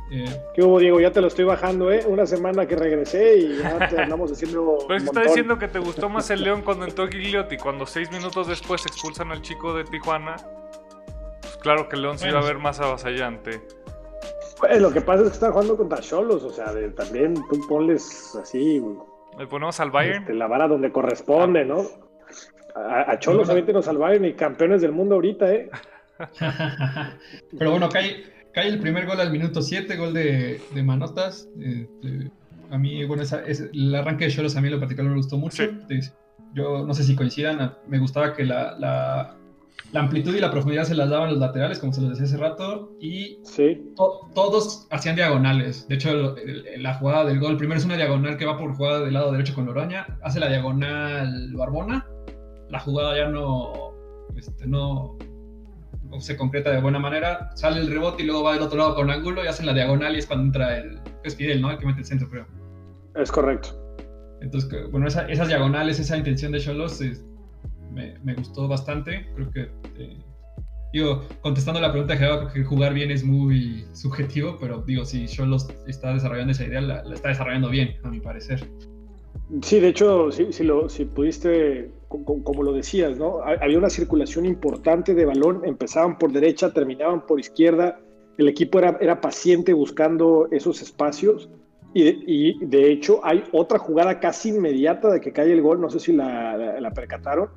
A: Eh, ¿Qué hubo, Diego? Ya te lo estoy bajando, ¿eh? Una semana que regresé y ya te andamos haciendo.
B: Pero está diciendo que te gustó más el León cuando entró Gigliotti. Cuando seis minutos después expulsan al chico de Tijuana, pues claro que el León se iba a ver más avasallante.
A: Pues lo que pasa es que están jugando contra Cholos, o sea, también tú ponles así.
B: Le ponemos al Bayern.
A: Este, la vara donde corresponde, ¿no? A, Cholos, nos al Bayern y campeones del mundo ahorita, ¿eh?
C: Pero bueno, Cae el primer gol al minuto 7, gol de, Manotas. Eh, a mí, bueno, el arranque de Cholos a mí lo particular me gustó mucho. Yo no sé si coincidan, me gustaba que la, amplitud y la profundidad se las daban los laterales, como se los decía hace rato, y todos hacían diagonales. De hecho, la jugada del gol, primero es una diagonal que va por jugada del lado derecho con Loroña, hace la diagonal Barbona, la jugada ya no, este, no, se concreta de buena manera, sale el rebote y luego va del otro lado con ángulo y hacen la diagonal y es cuando entra el. Es Fidel, ¿no? El que mete el centro, creo.
A: Es correcto.
C: Entonces, bueno, esas diagonales, esa intención de Cholos me, gustó bastante. Creo que. Eh, digo, contestando la pregunta que que jugar bien es muy subjetivo, pero digo, si Cholos está desarrollando esa idea, la está desarrollando bien, a mi parecer.
A: Sí, de hecho, si, lo, si pudiste, como, lo decías, ¿no? Había una circulación importante de balón, empezaban por derecha, terminaban por izquierda, el equipo era, era paciente buscando esos espacios y de, hecho hay otra jugada casi inmediata de que cae el gol, no sé si la, la, percataron,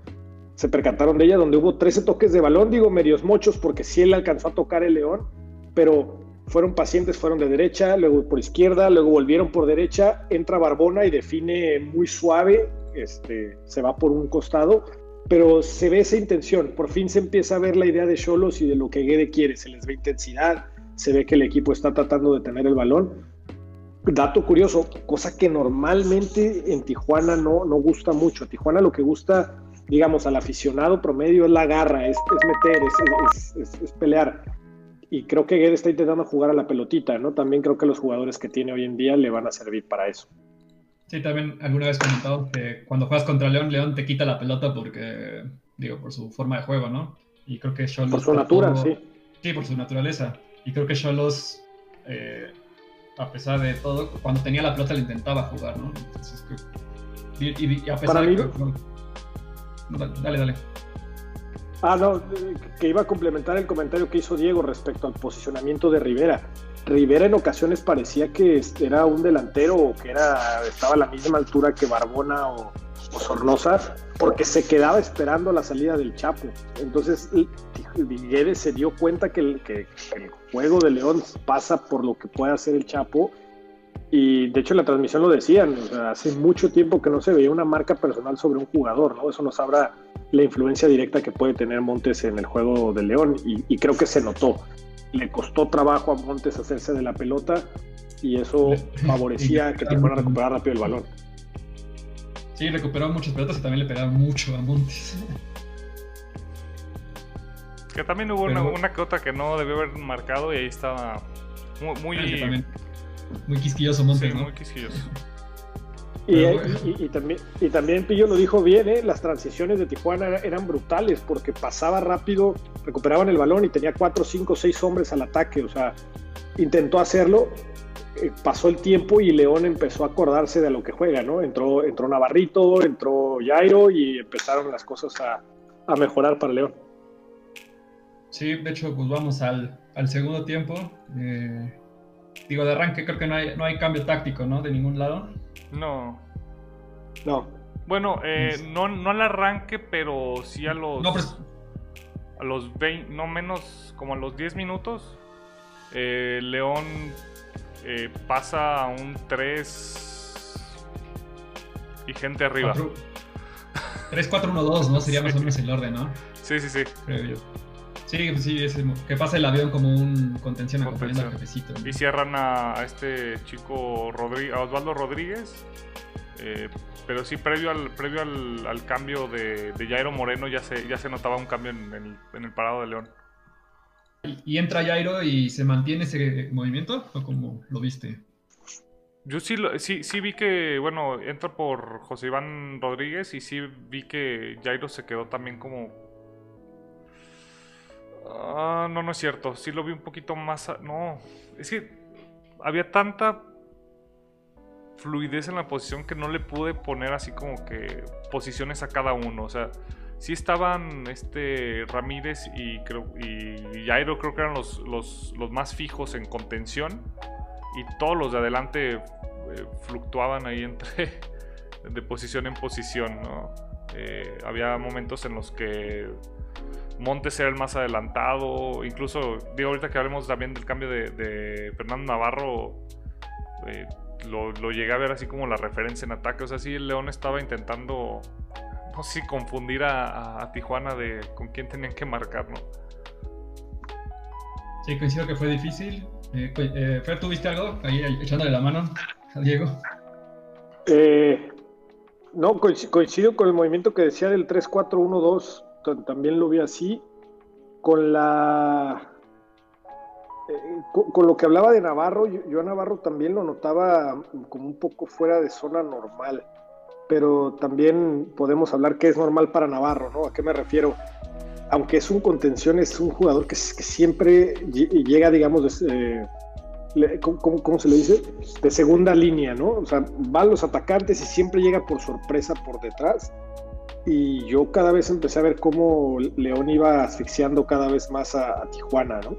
A: se percataron de ella, donde hubo 13 toques de balón, digo medios mochos porque sí él alcanzó a tocar el león, pero fueron pacientes, fueron de derecha, luego por izquierda, luego volvieron por derecha, entra Barbona y define muy suave, este, se va por un costado, pero se ve esa intención, por fin se empieza a ver la idea de Cholos y de lo que Guede quiere, se les ve intensidad, se ve que el equipo está tratando de tener el balón. Dato curioso, cosa que normalmente en Tijuana no, no gusta mucho. Tijuana lo que gusta, digamos, al aficionado promedio es la garra, es, meter, es, es pelear y, creo que Guedes está intentando jugar a la pelotita, ¿no? También creo que los jugadores que tiene hoy en día le van a servir para eso.
C: Sí, también alguna vez comentado que cuando juegas contra León, León te quita la pelota porque, digo, por su forma de juego, ¿no? Y creo que Cholos...
A: Por su natura, sí.
C: Sí, por su naturaleza. Y creo que Cholos, eh, a pesar de todo, cuando tenía la pelota le intentaba jugar, ¿no? Entonces, y, a pesar de dale, dale.
A: Ah, no, que iba a complementar el comentario que hizo Diego respecto al posicionamiento de Rivera. Rivera en ocasiones parecía que era un delantero o que era, estaba a la misma altura que Barbona o, Sornosa, porque se quedaba esperando la salida del Chapo. Entonces, Guedes se dio cuenta que el, que el juego de León pasa por lo que puede hacer el Chapo y de hecho en la transmisión lo decían, hace mucho tiempo que no se veía una marca personal sobre un jugador, ¿no? Eso nos habla la influencia directa que puede tener Montes en el juego de León y, creo que se notó. Le costó trabajo a Montes hacerse de la pelota y eso favorecía que te fuera a recuperar rápido el balón.
C: Sí, recuperó muchas pelotas y también le pegaba mucho a Montes.
B: Que también hubo una, una, que otra que no debió haber marcado y ahí estaba muy, muy
C: muy quisquilloso Montes,
B: Muy quisquilloso.
A: Y, también, y también Pillo lo dijo bien, ¿eh? las transiciones de Tijuana eran brutales porque pasaba rápido, recuperaban el balón y tenía cuatro, cinco, seis hombres al ataque. O sea, intentó hacerlo, eh, pasó el tiempo y León empezó a acordarse de lo que juega, ¿no? Entró, entró Navarrito, entró Jairo y empezaron las cosas a, mejorar para León.
C: Sí, de hecho, pues vamos al, segundo tiempo. Eh, Digo, de arranque creo que no hay, no hay cambio táctico, ¿no? De ningún lado.
B: No.
A: No.
B: Bueno, eh, no, no al arranque, pero sí a los. No, A los 20, no menos, como a los 10 minutos. Eh, León eh, pasa a un 3 y gente arriba.
C: 3-4-1-2, ¿no? Sería más o menos el orden, ¿no?
B: Sí, sí, sí.
C: Creo yo. Sí, pues sí, que pasa el avión como un contención acompañando al jefecito.
B: Y cierran a, este chico Rodríguez, a Osvaldo Rodríguez. Eh, pero sí, previo al, previo al, cambio de, Jairo Moreno ya se, ya se notaba un cambio en el, parado de León.
C: ¿Y, entra Jairo y se mantiene ese movimiento? ¿O cómo lo viste?
B: Yo sí, sí, sí vi que, bueno, entra por José Iván Rodríguez y sí vi que Jairo se quedó también como Ah, no, no es cierto. Sí lo vi un poquito más. No, es que había tanta fluidez en la posición que no le pude poner así como que posiciones a cada uno. O sea, sí estaban este Ramírez y creo y Jairo creo que eran los, los, más fijos en contención y todos los de adelante eh, fluctuaban ahí entre de posición en posición, ¿no? Eh, había momentos en los que Montes era el más adelantado. Incluso, digo, ahorita que hablemos también del cambio de, Fernando Navarro, eh, lo, llegué a ver así como la referencia en ataque. O sea, sí, el León estaba intentando, no sé si confundir a, Tijuana de con quién tenían que marcar, ¿no?
C: Sí, coincido que fue difícil. Eh, eh, Fer, ¿tú viste algo ahí echándole la mano a Diego?
A: Eh, no, coincido con el movimiento que decía del 3-4-1-2 también lo vi así, con la... Eh, con, lo que hablaba de Navarro, yo, a Navarro también lo notaba como un poco fuera de zona normal, pero también podemos hablar que es normal para Navarro, ¿no? ¿A qué me refiero? Aunque es un contención, es un jugador que, siempre llega, digamos, de, ¿cómo, se le dice? De segunda línea, ¿no? O sea, van los atacantes y siempre llega por sorpresa por detrás y yo cada vez empecé a ver cómo León iba asfixiando cada vez más a, Tijuana, ¿no?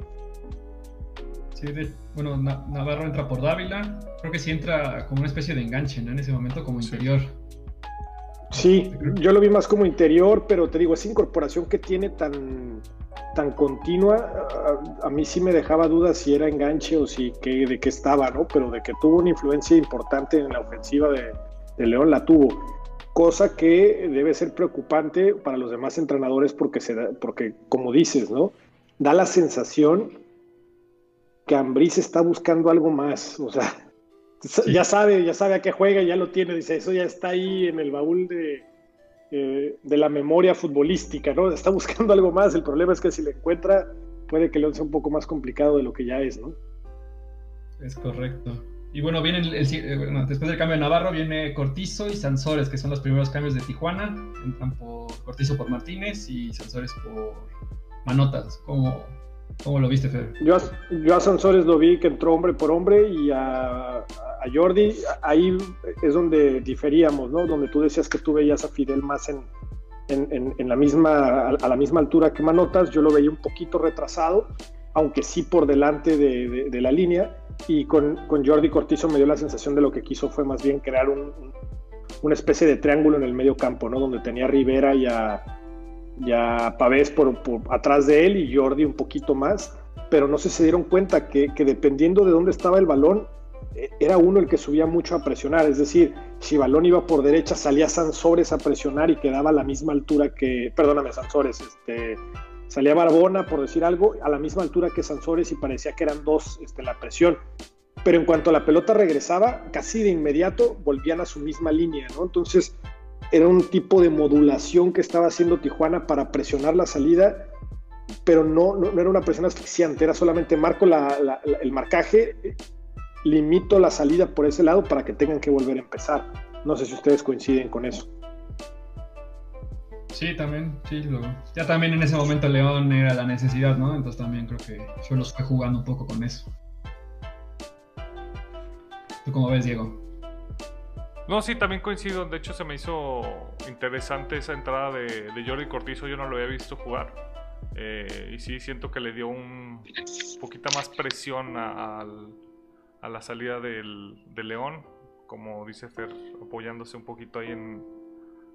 C: Sí, bueno, Navarro entra por Dávila, creo que sí entra como una especie de enganche, ¿no? En ese momento como interior.
A: Sí, yo lo vi más como interior, pero te digo, esa incorporación que tiene tan, tan continua, a, mí sí me dejaba dudas si era enganche o si que, de qué estaba, ¿no? Pero de que tuvo una influencia importante en la ofensiva de, de León, la tuvo cosa que debe ser preocupante para los demás entrenadores porque, se da, porque como dices, ¿no? Da la sensación que Ambriz está buscando algo más, o sea, ya sabe, ya sabe a qué juega, ya lo tiene, dice, eso ya está ahí en el baúl de, eh, de la memoria futbolística, ¿no? Está buscando algo más, el problema es que si le encuentra, puede que León sea un poco más complicado de lo que ya es, ¿no?
C: Es correcto. Y bueno, viene el, eh, después del cambio de Navarro viene Cortizo y Sansores, que son los primeros cambios de Tijuana. Entran por Cortizo por Martínez y Sansores por Manotas. ¿Cómo, cómo lo viste, Fer?
A: Yo, yo, a Sansores lo vi que entró hombre por hombre y a, a, Jordi, ahí es donde diferíamos, ¿no? Donde tú decías que tú veías a Fidel más en, en, en la misma, a la misma altura que Manotas, yo lo veía un poquito retrasado, aunque sí por delante de, de, de la línea y con, con, Jordi Cortizo me dio la sensación de lo que quiso fue más bien crear un, una especie de triángulo en el medio campo, ¿no? Donde tenía a Rivera y a, y Pavés por, atrás de él y Jordi un poquito más, pero no sé se dieron cuenta que, que, dependiendo de dónde estaba el balón, era uno el que subía mucho a presionar, es decir, si balón iba por derecha salía Sansores a presionar y quedaba a la misma altura que, perdóname, Sansores, este, salía Barbona, por decir algo, a la misma altura que Sansores y parecía que eran dos este, la presión. Pero en cuanto la pelota regresaba, casi de inmediato volvían a su misma línea, ¿no? Entonces era un tipo de modulación que estaba haciendo Tijuana para presionar la salida, pero no, no, era una presión asfixiante, era solamente marco el marcaje, limito la salida por ese lado para que tengan que volver a empezar. No sé si ustedes coinciden con eso.
C: Sí, también, sí. Lo... Ya también en ese momento León era la necesidad, ¿no? Entonces también creo que yo los fue jugando un poco con eso. ¿Tú cómo ves, Diego?
B: No, sí, también coincido. De hecho, se me hizo interesante esa entrada de, Jordi Cortizo. Yo no lo había visto jugar. Eh, y sí, siento que le dio un poquita más presión a la salida del, de León. Como dice Fer, apoyándose un poquito ahí en,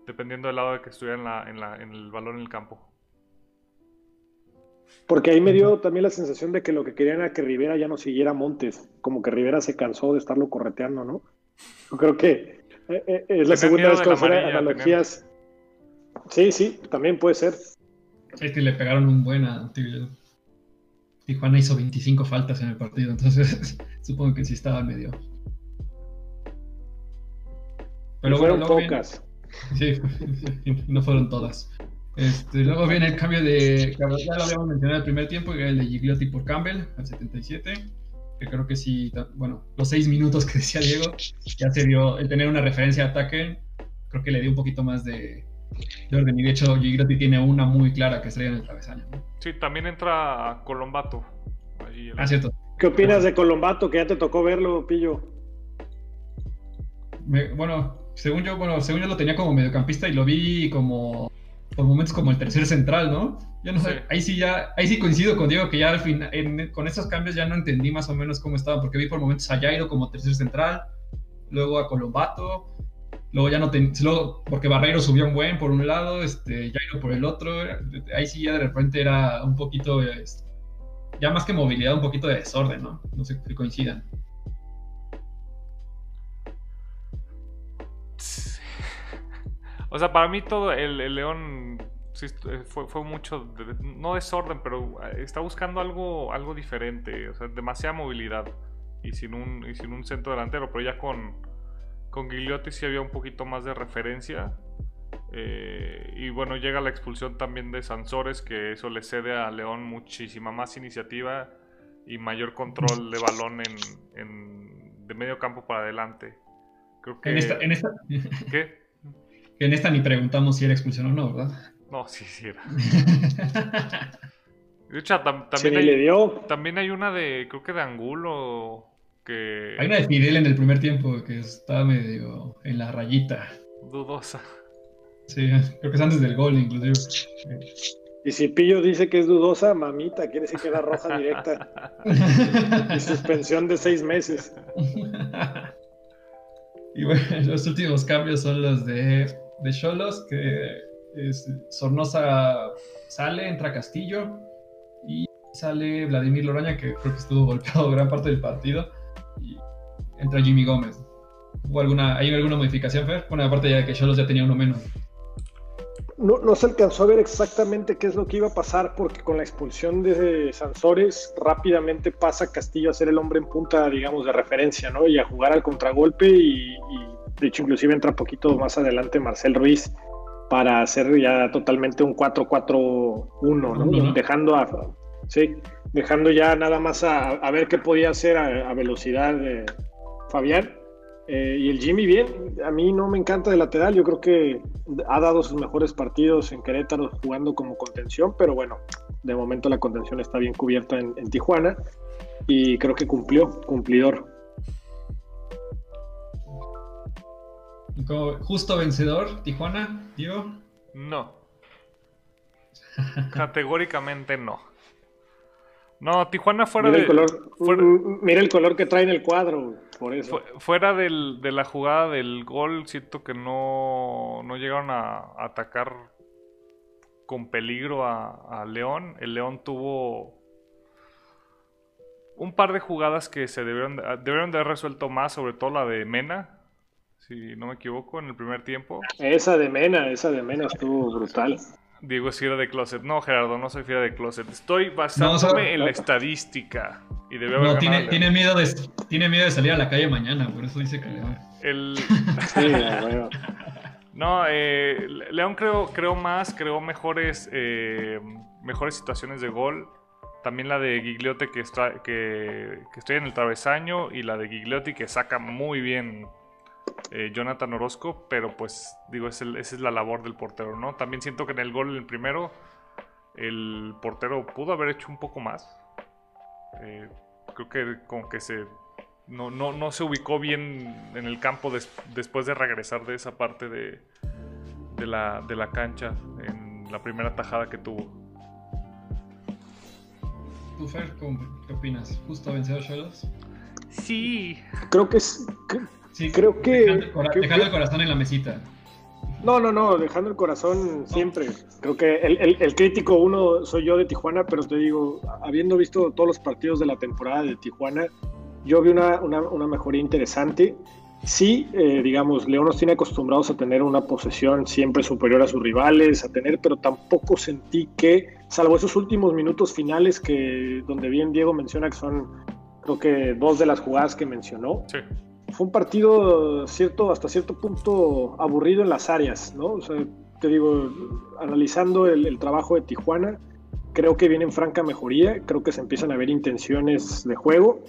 B: dependiendo del lado de que estuviera en, la, en, la, en, el balón en el campo.
A: Porque ahí me dio también la sensación de que lo que querían era que Rivera ya no siguiera Montes, como que Rivera se cansó de estarlo correteando, ¿no? Yo creo que eh, eh, es la segunda vez que hacer analogías. Sí, sí, también puede ser.
C: Es que le pegaron un buen a Tijuana hizo 25 faltas en el partido, entonces supongo que sí estaba medio.
A: Pero bueno, fueron pocas.
C: Sí, no fueron todas. Este, luego viene el cambio de. Ya lo habíamos mencionado el primer tiempo, que era el de Gigliotti por Campbell al 77. Que creo que sí, bueno, los seis minutos que decía Diego, ya se dio. El tener una referencia de ataque, creo que le dio un poquito más de, de orden. Y de hecho, Gigliotti tiene una muy clara que estrella en el travesaño. ¿no?
B: Sí, también entra Colombato.
C: Ahí el... Ah, cierto.
A: ¿Qué opinas de Colombato? Que ya te tocó verlo, Pillo.
C: Me, bueno, según yo, bueno, según yo lo tenía como mediocampista y lo vi como por momentos como el tercer central, ¿no? Yo no sé, sí. ahí sí ya, ahí sí coincido con Diego que ya al final, en, con esos cambios ya no entendí más o menos cómo estaba, porque vi por momentos a Jairo como tercer central, luego a Colombato, luego ya no ten, luego porque Barreiro subió un buen por un lado, este, Jairo por el otro, ahí sí ya de repente era un poquito, ya más que movilidad, un poquito de desorden, ¿no? No sé si coincidan.
B: O sea, para mí todo el, León sí, fue, mucho, no desorden, pero está buscando algo, algo diferente, o sea, demasiada movilidad y sin un, y sin un centro delantero, pero ya con, con Gigliotti sí había un poquito más de referencia. Eh, y bueno, llega la expulsión también de Sansores, que eso le cede a León muchísima más iniciativa y mayor control de balón en de medio campo para adelante. Creo que...
C: En esta, en esta...
B: ¿Qué?
C: En esta ni preguntamos si era expulsión o no, ¿verdad?
B: No, sí, sí era. de hecho, tam también,
A: sí,
B: hay,
A: le dio.
B: también hay una de, creo que de Angulo, que...
C: Hay una de Fidel en el primer tiempo que está medio en la rayita.
B: Dudosa.
C: Sí, creo que es antes del gol, inclusive.
A: Y si Pillo dice que es dudosa, mamita, quiere decir que era roja directa. y suspensión de seis meses.
C: Y bueno, los últimos cambios son los de Cholos, que es, Sornosa sale, entra Castillo y sale Vladimir Loroña, que creo que estuvo golpeado gran parte del partido, y entra Jimmy Gómez. ¿Hubo alguna, ¿Hay alguna modificación, Fer? Bueno, aparte ya que Cholos ya tenía uno menos.
A: No, no, se alcanzó a ver exactamente qué es lo que iba a pasar porque con la expulsión de Sansores rápidamente pasa Castillo a ser el hombre en punta, digamos, de referencia, ¿no? Y a jugar al contragolpe y, y de hecho inclusive entra poquito más adelante Marcel Ruiz para hacer ya totalmente un 4-4-1, ¿no? Dejando a, Sí, dejando ya nada más a, ver qué podía hacer a, velocidad de Fabián. Eh, y el Jimmy bien, a mí no me encanta de lateral, yo creo que ha dado sus mejores partidos en Querétaro jugando como contención, pero bueno, de momento la contención está bien cubierta en, en Tijuana y creo que cumplió, cumplidor.
C: Justo vencedor, Tijuana, Diego.
B: No. Categóricamente no. No, Tijuana fuera
A: mira
B: de.
A: El color, Mira el color que trae en el cuadro, por eso.
B: Fuera del, de la jugada del gol, siento que no, no llegaron a, atacar con peligro a, a, León. El León tuvo un par de jugadas que se debieron, debieron de haber resuelto más, sobre todo la de Mena, si no me equivoco, en el primer tiempo.
A: Esa de Mena, esa de Mena estuvo brutal.
B: Digo, es fiera de closet. No, Gerardo, no soy fiera de closet. Estoy basándome en la estadística. Y debe
C: no, tiene, tiene, miedo de, tiene miedo de salir a la calle mañana, por eso dice que León.
B: El... sí, No, eh, León creo, creo más, creó mejores, eh, mejores situaciones de gol. También la de Gigliotti que, está, que, que estoy en el travesaño y la de Gigliotti que saca muy bien eh, Jonathan Orozco, pero pues digo, esa es la labor del portero, ¿no? También siento que en el gol, el primero, el portero pudo haber hecho un poco más. Eh, creo que como que se no, no, se ubicó bien en el campo después de regresar de esa parte de, de, la, de la cancha en la primera tajada que tuvo.
C: ¿Tú, Fer, qué opinas? ¿Justo vencido Cholos?
B: Sí.
A: Creo que es, Sí, creo que
C: dejando, el corazón en la mesita.
A: No, no, no, dejando el corazón siempre. Creo que el, crítico uno soy yo de Tijuana, pero te digo, habiendo visto todos los partidos de la temporada de Tijuana, yo vi una, una, mejoría interesante. Sí, eh, digamos, León nos tiene acostumbrados a tener una posesión siempre superior a sus rivales, a tener, pero tampoco sentí que, salvo esos últimos minutos finales que, donde bien Diego menciona que son, creo que dos de las jugadas que mencionó, sí fue un partido cierto, hasta cierto punto aburrido en las áreas, ¿no? O sea, te digo, analizando el, trabajo de Tijuana, creo que viene en franca mejoría, creo que se empiezan a ver intenciones de juego.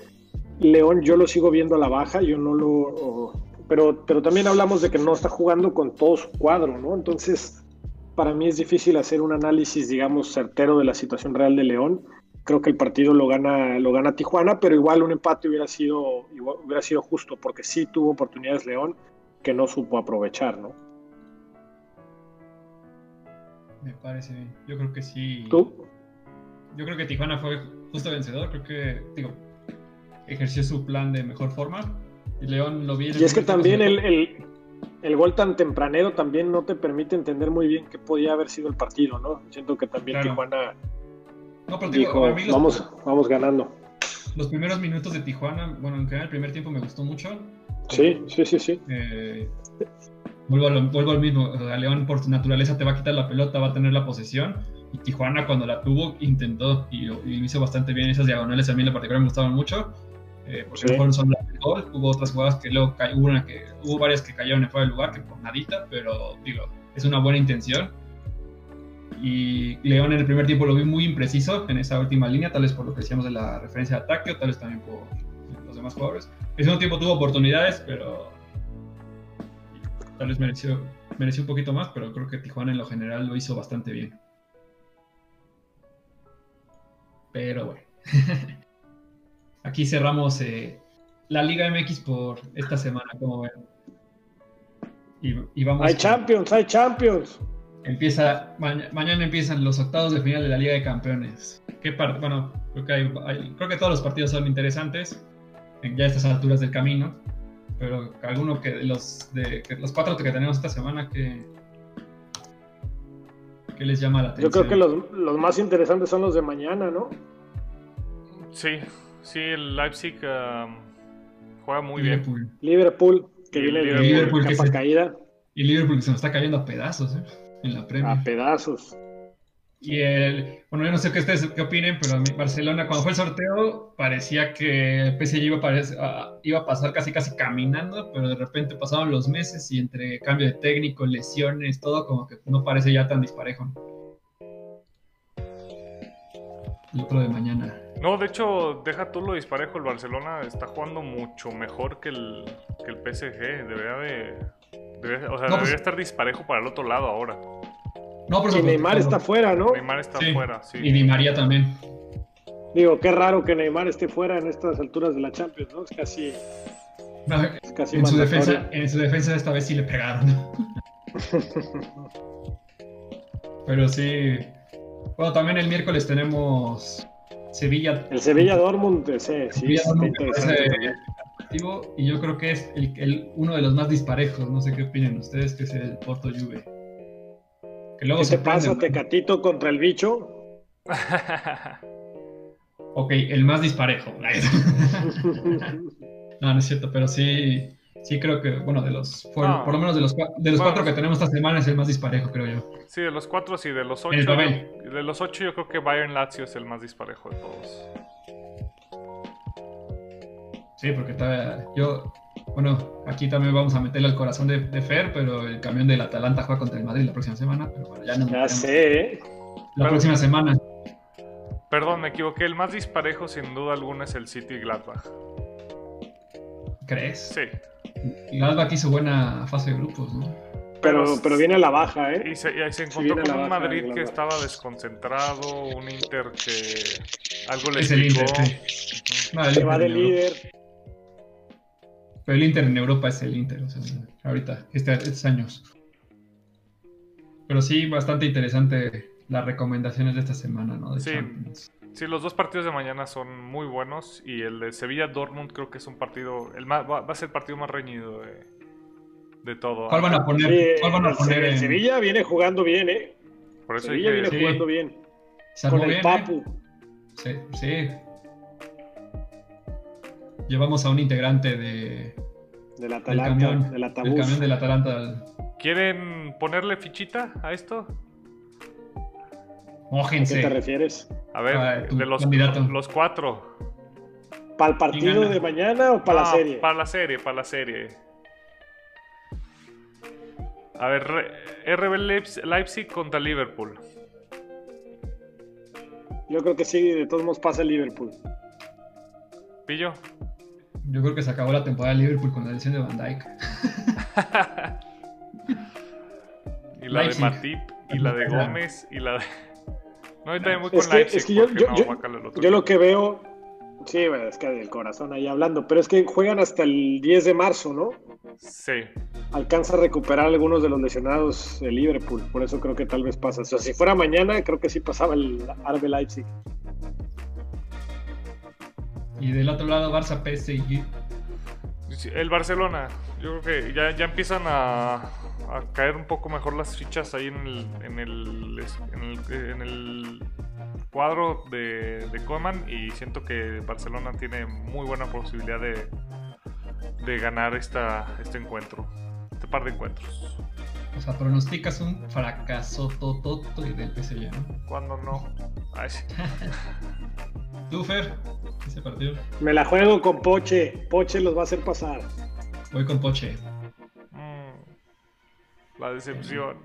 A: León yo lo sigo viendo a la baja, yo no lo... Pero, pero también hablamos de que no está jugando con todo su cuadro, ¿no? Entonces, para mí es difícil hacer un análisis, digamos, certero de la situación real de León creo que el partido lo gana, lo gana Tijuana, pero igual un empate hubiera sido, hubiera sido justo, porque sí tuvo oportunidades León que no supo aprovechar, ¿no?
C: Me parece bien. Yo creo que sí.
A: ¿Tú?
C: Yo creo que Tijuana fue justo vencedor. Creo que, digo, ejerció su plan de mejor forma. Y León lo vi.
A: Y es que también el, el, el, gol tan tempranero también no te permite entender muy bien qué podía haber sido el partido, ¿no? Siento que también Tijuana no, pero dijo, vamos, vamos ganando.
C: Los primeros minutos de Tijuana, bueno, en general el primer tiempo me gustó mucho.
A: Sí, sí, sí, sí.
C: Eh, vuelvo, al mismo, León por su naturaleza te va a quitar la pelota, va a tener la posesión. Y Tijuana cuando la tuvo intentó y, lo hizo bastante bien. Esas diagonales a mí en particular me gustaban mucho. Eh, porque sí. fueron solo gol. Hubo otras jugadas que luego hubo, una que, hubo varias que cayeron en fuera del lugar, que por nadita, pero digo, es una buena intención y León en el primer tiempo lo vi muy impreciso en esa última línea, tal vez por lo que decíamos de la referencia de ataque o tal vez también por los demás jugadores. El segundo tiempo tuvo oportunidades, pero tal vez mereció, mereció un poquito más, pero creo que Tijuana en lo general lo hizo bastante bien. Pero bueno. Aquí cerramos eh, la Liga MX por esta semana, como ven.
A: Y, vamos hay Champions, hay Champions.
C: Empieza, mañana empiezan los octavos de final de la Liga de Campeones. ¿Qué bueno, creo que, creo que todos los partidos son interesantes, en ya estas alturas del camino, pero alguno que los, de, los cuatro que tenemos esta semana, que, ¿qué les llama la atención?
A: Yo creo que los, los, más interesantes son los de mañana, ¿no?
B: Sí, sí, el Leipzig um, juega muy
A: bien. Liverpool, que viene de Liverpool, capa caída.
C: Y Liverpool que se nos está cayendo a pedazos, ¿eh? En la Premier.
A: A pedazos.
C: Y el, bueno, yo no sé qué ustedes qué opinen, pero Barcelona, cuando fue el sorteo, parecía que el PSG iba a, iba a pasar casi casi caminando, pero de repente pasaron los meses y entre cambio de técnico, lesiones, todo como que no parece ya tan disparejo. el otro de mañana.
B: No, de hecho, deja tú lo disparejo. El Barcelona está jugando mucho mejor que el, que el PSG. Debería de. Debería- o sea,
C: No,
B: debería
C: pues-
B: estar disparejo para el otro lado ahora.
C: No, por
A: Y Neymar está fuera, ¿no?
B: Neymar está
C: Sí,
B: fuera, sí.
C: Y Di María también.
A: Digo, qué raro que Neymar esté fuera en estas alturas de la Champions, ¿no? Es casi,
C: No,
A: es casi
C: en, su defensa, en su defensa esta vez sí le pegaron. Pero sí. Bueno, también el miércoles tenemos Sevilla
A: El Sevilla Dortmund, ese, sí,
C: Sevilla Dortmund, y yo creo que es el, el- uno de los más disparejos. No sé qué opinan ustedes, que es el Porto Juve. Que luego
A: ¿Qué te pasa,
C: ¿no?
A: Tecatito contra el bicho?
C: Ok, el más disparejo. no, no es cierto, pero sí, sí creo que, bueno, de los, por,
B: No.
C: por lo menos de los, de los
B: Bueno.
C: cuatro que tenemos esta semana es el más disparejo, creo yo.
B: sí, de los cuatro, sí, de los
C: el
B: ocho. yo- de los ocho, yo creo que Bayern Lazio es el más disparejo de todos.
C: Sí, porque está, yo, bueno, aquí también vamos a meterle al corazón de, de Fer, pero el camión del Atalanta juega contra el Madrid la próxima semana, pero bueno, ya no
A: Ya
C: metemos.
A: sé, ¿eh?
C: La próxima semana.
B: Perdón, me equivoqué. El más disparejo, sin duda alguna, es el City Gladbach.
C: ¿Crees?
B: Sí.
C: Gladbach hizo buena fase de grupos, ¿no?
A: Pero,
B: Pero-
A: viene a la baja, ¿eh?
B: Y se, y se
A: Sí,
B: encontró con un
A: baja
B: Madrid que estaba desconcentrado, un Inter que algo le
C: Es el. Inter, No, el
A: Se
C: Inter
A: va de líder.
C: Pero el Inter en Europa es el Inter, o sea, ahorita, este, estos años. Pero sí, bastante interesante las recomendaciones de esta semana, ¿no? De
B: Sí.
C: Champions.
B: Sí, los dos partidos de mañana son muy buenos y el de Sevilla-Dortmund creo que es un partido, el más, va, va a ser el partido más reñido de, de todo.
C: ¿Cuál van a poner?
A: Sí,
C: ¿Cuál van a
A: el
C: poner
A: Se- el
C: en-
A: Sevilla viene jugando bien, ¿eh?
B: Por eso
A: Sevilla viene
C: Sí.
A: jugando bien. Con el
C: bien, ¿eh?
A: Papu.
C: Sí, sí. Llevamos a un integrante de,
A: Del
C: del
A: Atalanta,
C: camión,
A: del
C: camión Atalanta.
B: ¿quieren ponerle fichita a esto?
A: ¿A qué
C: Mójense.
A: te refieres?
B: A ver,
C: Ah,
B: de los, cuatro.
A: ¿Para el partido de mañana o para la serie?
B: Para la serie, para la serie. A ver, RB Leipzig contra Liverpool.
A: Yo creo que sí, de todos modos pasa el Liverpool.
B: Pillo.
C: Yo creo que se acabó la temporada de Liverpool con la lesión de Van Dyke.
B: Y la
C: Leipzig.
B: de Matip, y la de. Gómez, y la de. No, yo también voy con
A: Es que,
B: Leipzig.
A: es que yo,
B: no,
A: lo que veo, sí, es que del corazón ahí hablando, pero es que juegan hasta el 10 de marzo, ¿no?
B: Sí.
A: Alcanza a recuperar algunos de los lesionados el Liverpool, por eso creo que tal vez pasa. O sea, si fuera mañana, creo que sí pasaba el RB Leipzig.
C: Y del otro lado, Barça PSG.
B: El Barcelona. Yo creo que ya, ya empiezan a, a caer un poco mejor las fichas ahí en el, en el, en el, en el cuadro de, de Koeman y siento que Barcelona tiene muy buena posibilidad de, de ganar esta, este encuentro, este par de encuentros.
C: O sea, pronosticas un fracaso tototo y del PSG, ¿no?
B: Cuando no. Ay, sí.
C: ¿Tú, Fer? Ese partido.
A: Me la juego con Poche, Poche los va a hacer pasar.
C: Voy con Poche.
B: Mm, la decepción.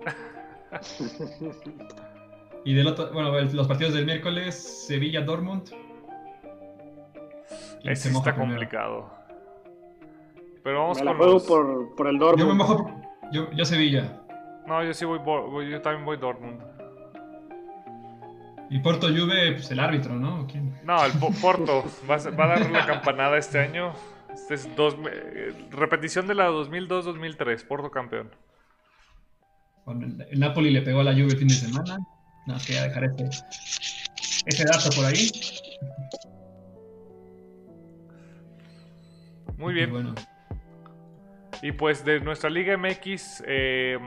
C: Y del otro, bueno, los partidos del miércoles, Sevilla-Dortmund. ¿Quién
B: Ese
C: se
B: está
C: primero?
B: complicado. Pero vamos
A: Me la
B: con
A: juego
B: los-
A: por, por el
C: Yo me
A: Dortmund.
C: mojo. Yo, yo Sevilla.
B: No, yo sí voy, voy- yo también voy Dortmund.
C: Y Porto Juve, pues el árbitro, ¿no? ¿Quién?
B: No, el Po- Porto va va a dar la campanada este año. Este es dos, eh, repetición de la 2002-2003, Porto campeón.
C: Bueno, el, el Napoli le pegó a la Juve el fin de semana. No, quería dejar ese, ese dato por ahí.
B: Muy bien.
C: bueno,
B: Y pues de nuestra Liga MX eh,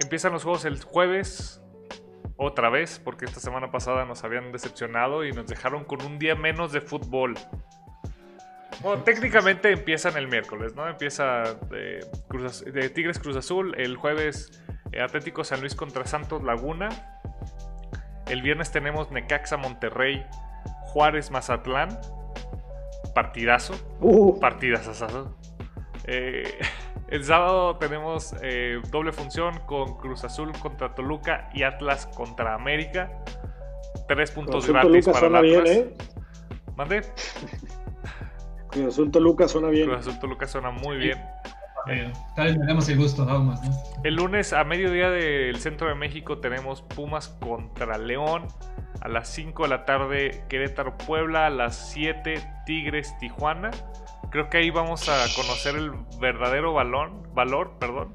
B: empiezan los juegos el jueves. Otra vez, porque esta semana pasada nos habían decepcionado y nos dejaron con un día menos de fútbol. Bueno, técnicamente empiezan el miércoles, ¿no? Empieza de, Cruz Az- de Tigres Cruz Azul, el jueves eh, Atlético San Luis contra Santos Laguna. El viernes tenemos Necaxa Monterrey, Juárez Mazatlán. Partidazo.
A: Uh.
B: Eh, el sábado tenemos eh, doble función con Cruz Azul contra Toluca y Atlas contra América. Tres puntos gratis para
A: suena bien, ¿eh?
B: ¿Mande?
A: Cruz Azul Toluca suena bien.
B: Cruz Azul Toluca suena muy bien.
C: Tal vez damos el gusto, vamos.
B: El lunes a mediodía del centro de México tenemos Pumas contra León. A las 5 de la tarde Querétaro Puebla. A las 7 Tigres Tijuana. Creo que ahí vamos a conocer el verdadero balón, valor perdón,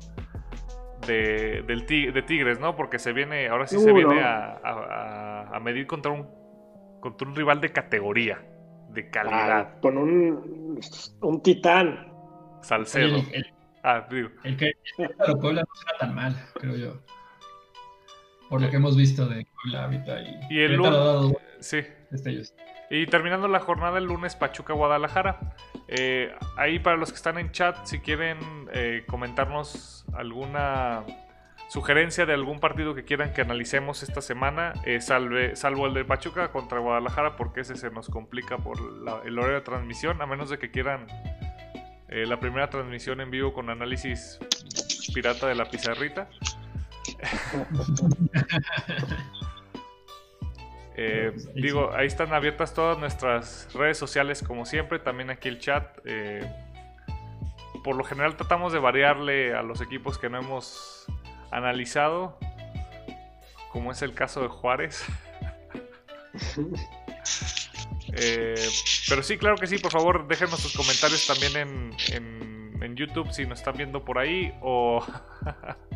B: de, del de Tigres, ¿no? Porque se viene, ahora sí se viene a, a, medir contra un, contra un rival de categoría, de calidad.
A: con un, un titán.
B: Salcedo.
C: Ah, el que pero Puebla no será tan mal, creo yo. Por lo que hemos visto de Puebla ahorita. Y,
B: y el lunes. Sí.
C: Destellos.
B: Y terminando la jornada el lunes, Pachuca Guadalajara. Eh, ahí para los que están en chat, si quieren eh, comentarnos alguna sugerencia de algún partido que quieran que analicemos esta semana, eh, salve, salvo el de Pachuca contra Guadalajara, porque ese se nos complica por el horario de transmisión, a menos de que quieran la primera transmisión en vivo con análisis pirata de la pizarrita. Eh, digo, ahí están abiertas todas nuestras redes sociales como siempre, también aquí el chat. Eh, por lo general tratamos de variarle a los equipos que no hemos analizado, como es el caso de Juárez. Eh, pero sí, claro que sí, por favor, déjenos sus comentarios también en, YouTube si nos están viendo por ahí o,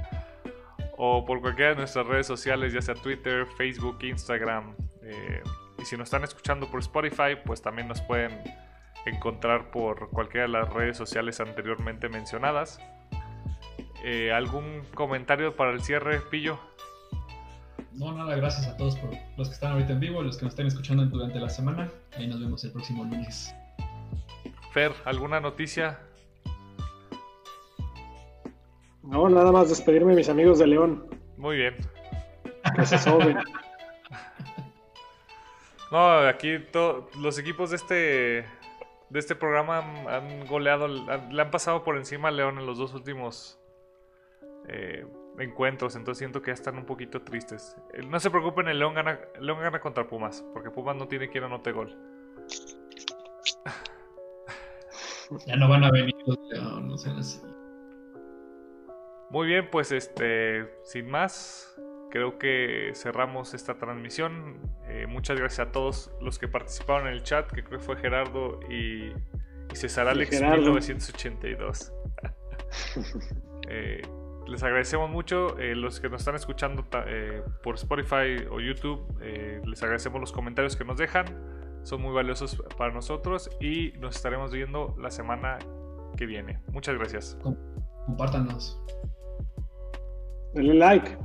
B: o por cualquiera de nuestras redes sociales, ya sea Twitter, Facebook, Instagram. Eh, y si nos están escuchando por Spotify, pues también nos pueden encontrar por cualquiera de las redes sociales anteriormente mencionadas. Eh, ¿Algún comentario para el cierre, Pillo?
C: No, nada, gracias a todos por los que están ahorita en vivo, los que nos estén escuchando durante la semana. Ahí nos vemos el próximo lunes.
B: Fer, ¿alguna noticia?
A: No, nada más despedirme de mis amigos de León.
B: Muy bien.
A: Que se
B: No, aquí los equipos de este de este programa han, goleado, le han pasado por encima a León en los dos últimos eh, encuentros, entonces siento que ya están un poquito tristes. Eh, no se preocupen, el León gana, León gana contra Pumas, porque Pumas no tiene quien anote gol.
C: Ya no van a venir los León, no sean así.
B: Muy bien, pues este, sin más, creo que cerramos esta transmisión. Eh, muchas gracias a todos los que participaron en el chat, que creo que fue Gerardo y, César Alex 1982. eh, les agradecemos mucho. Eh, los que nos están escuchando eh, por Spotify o YouTube, eh, les agradecemos los comentarios que nos dejan. Son muy valiosos para nosotros y nos estaremos viendo la semana que viene. Muchas gracias.
C: Compártanos.
A: Denle like.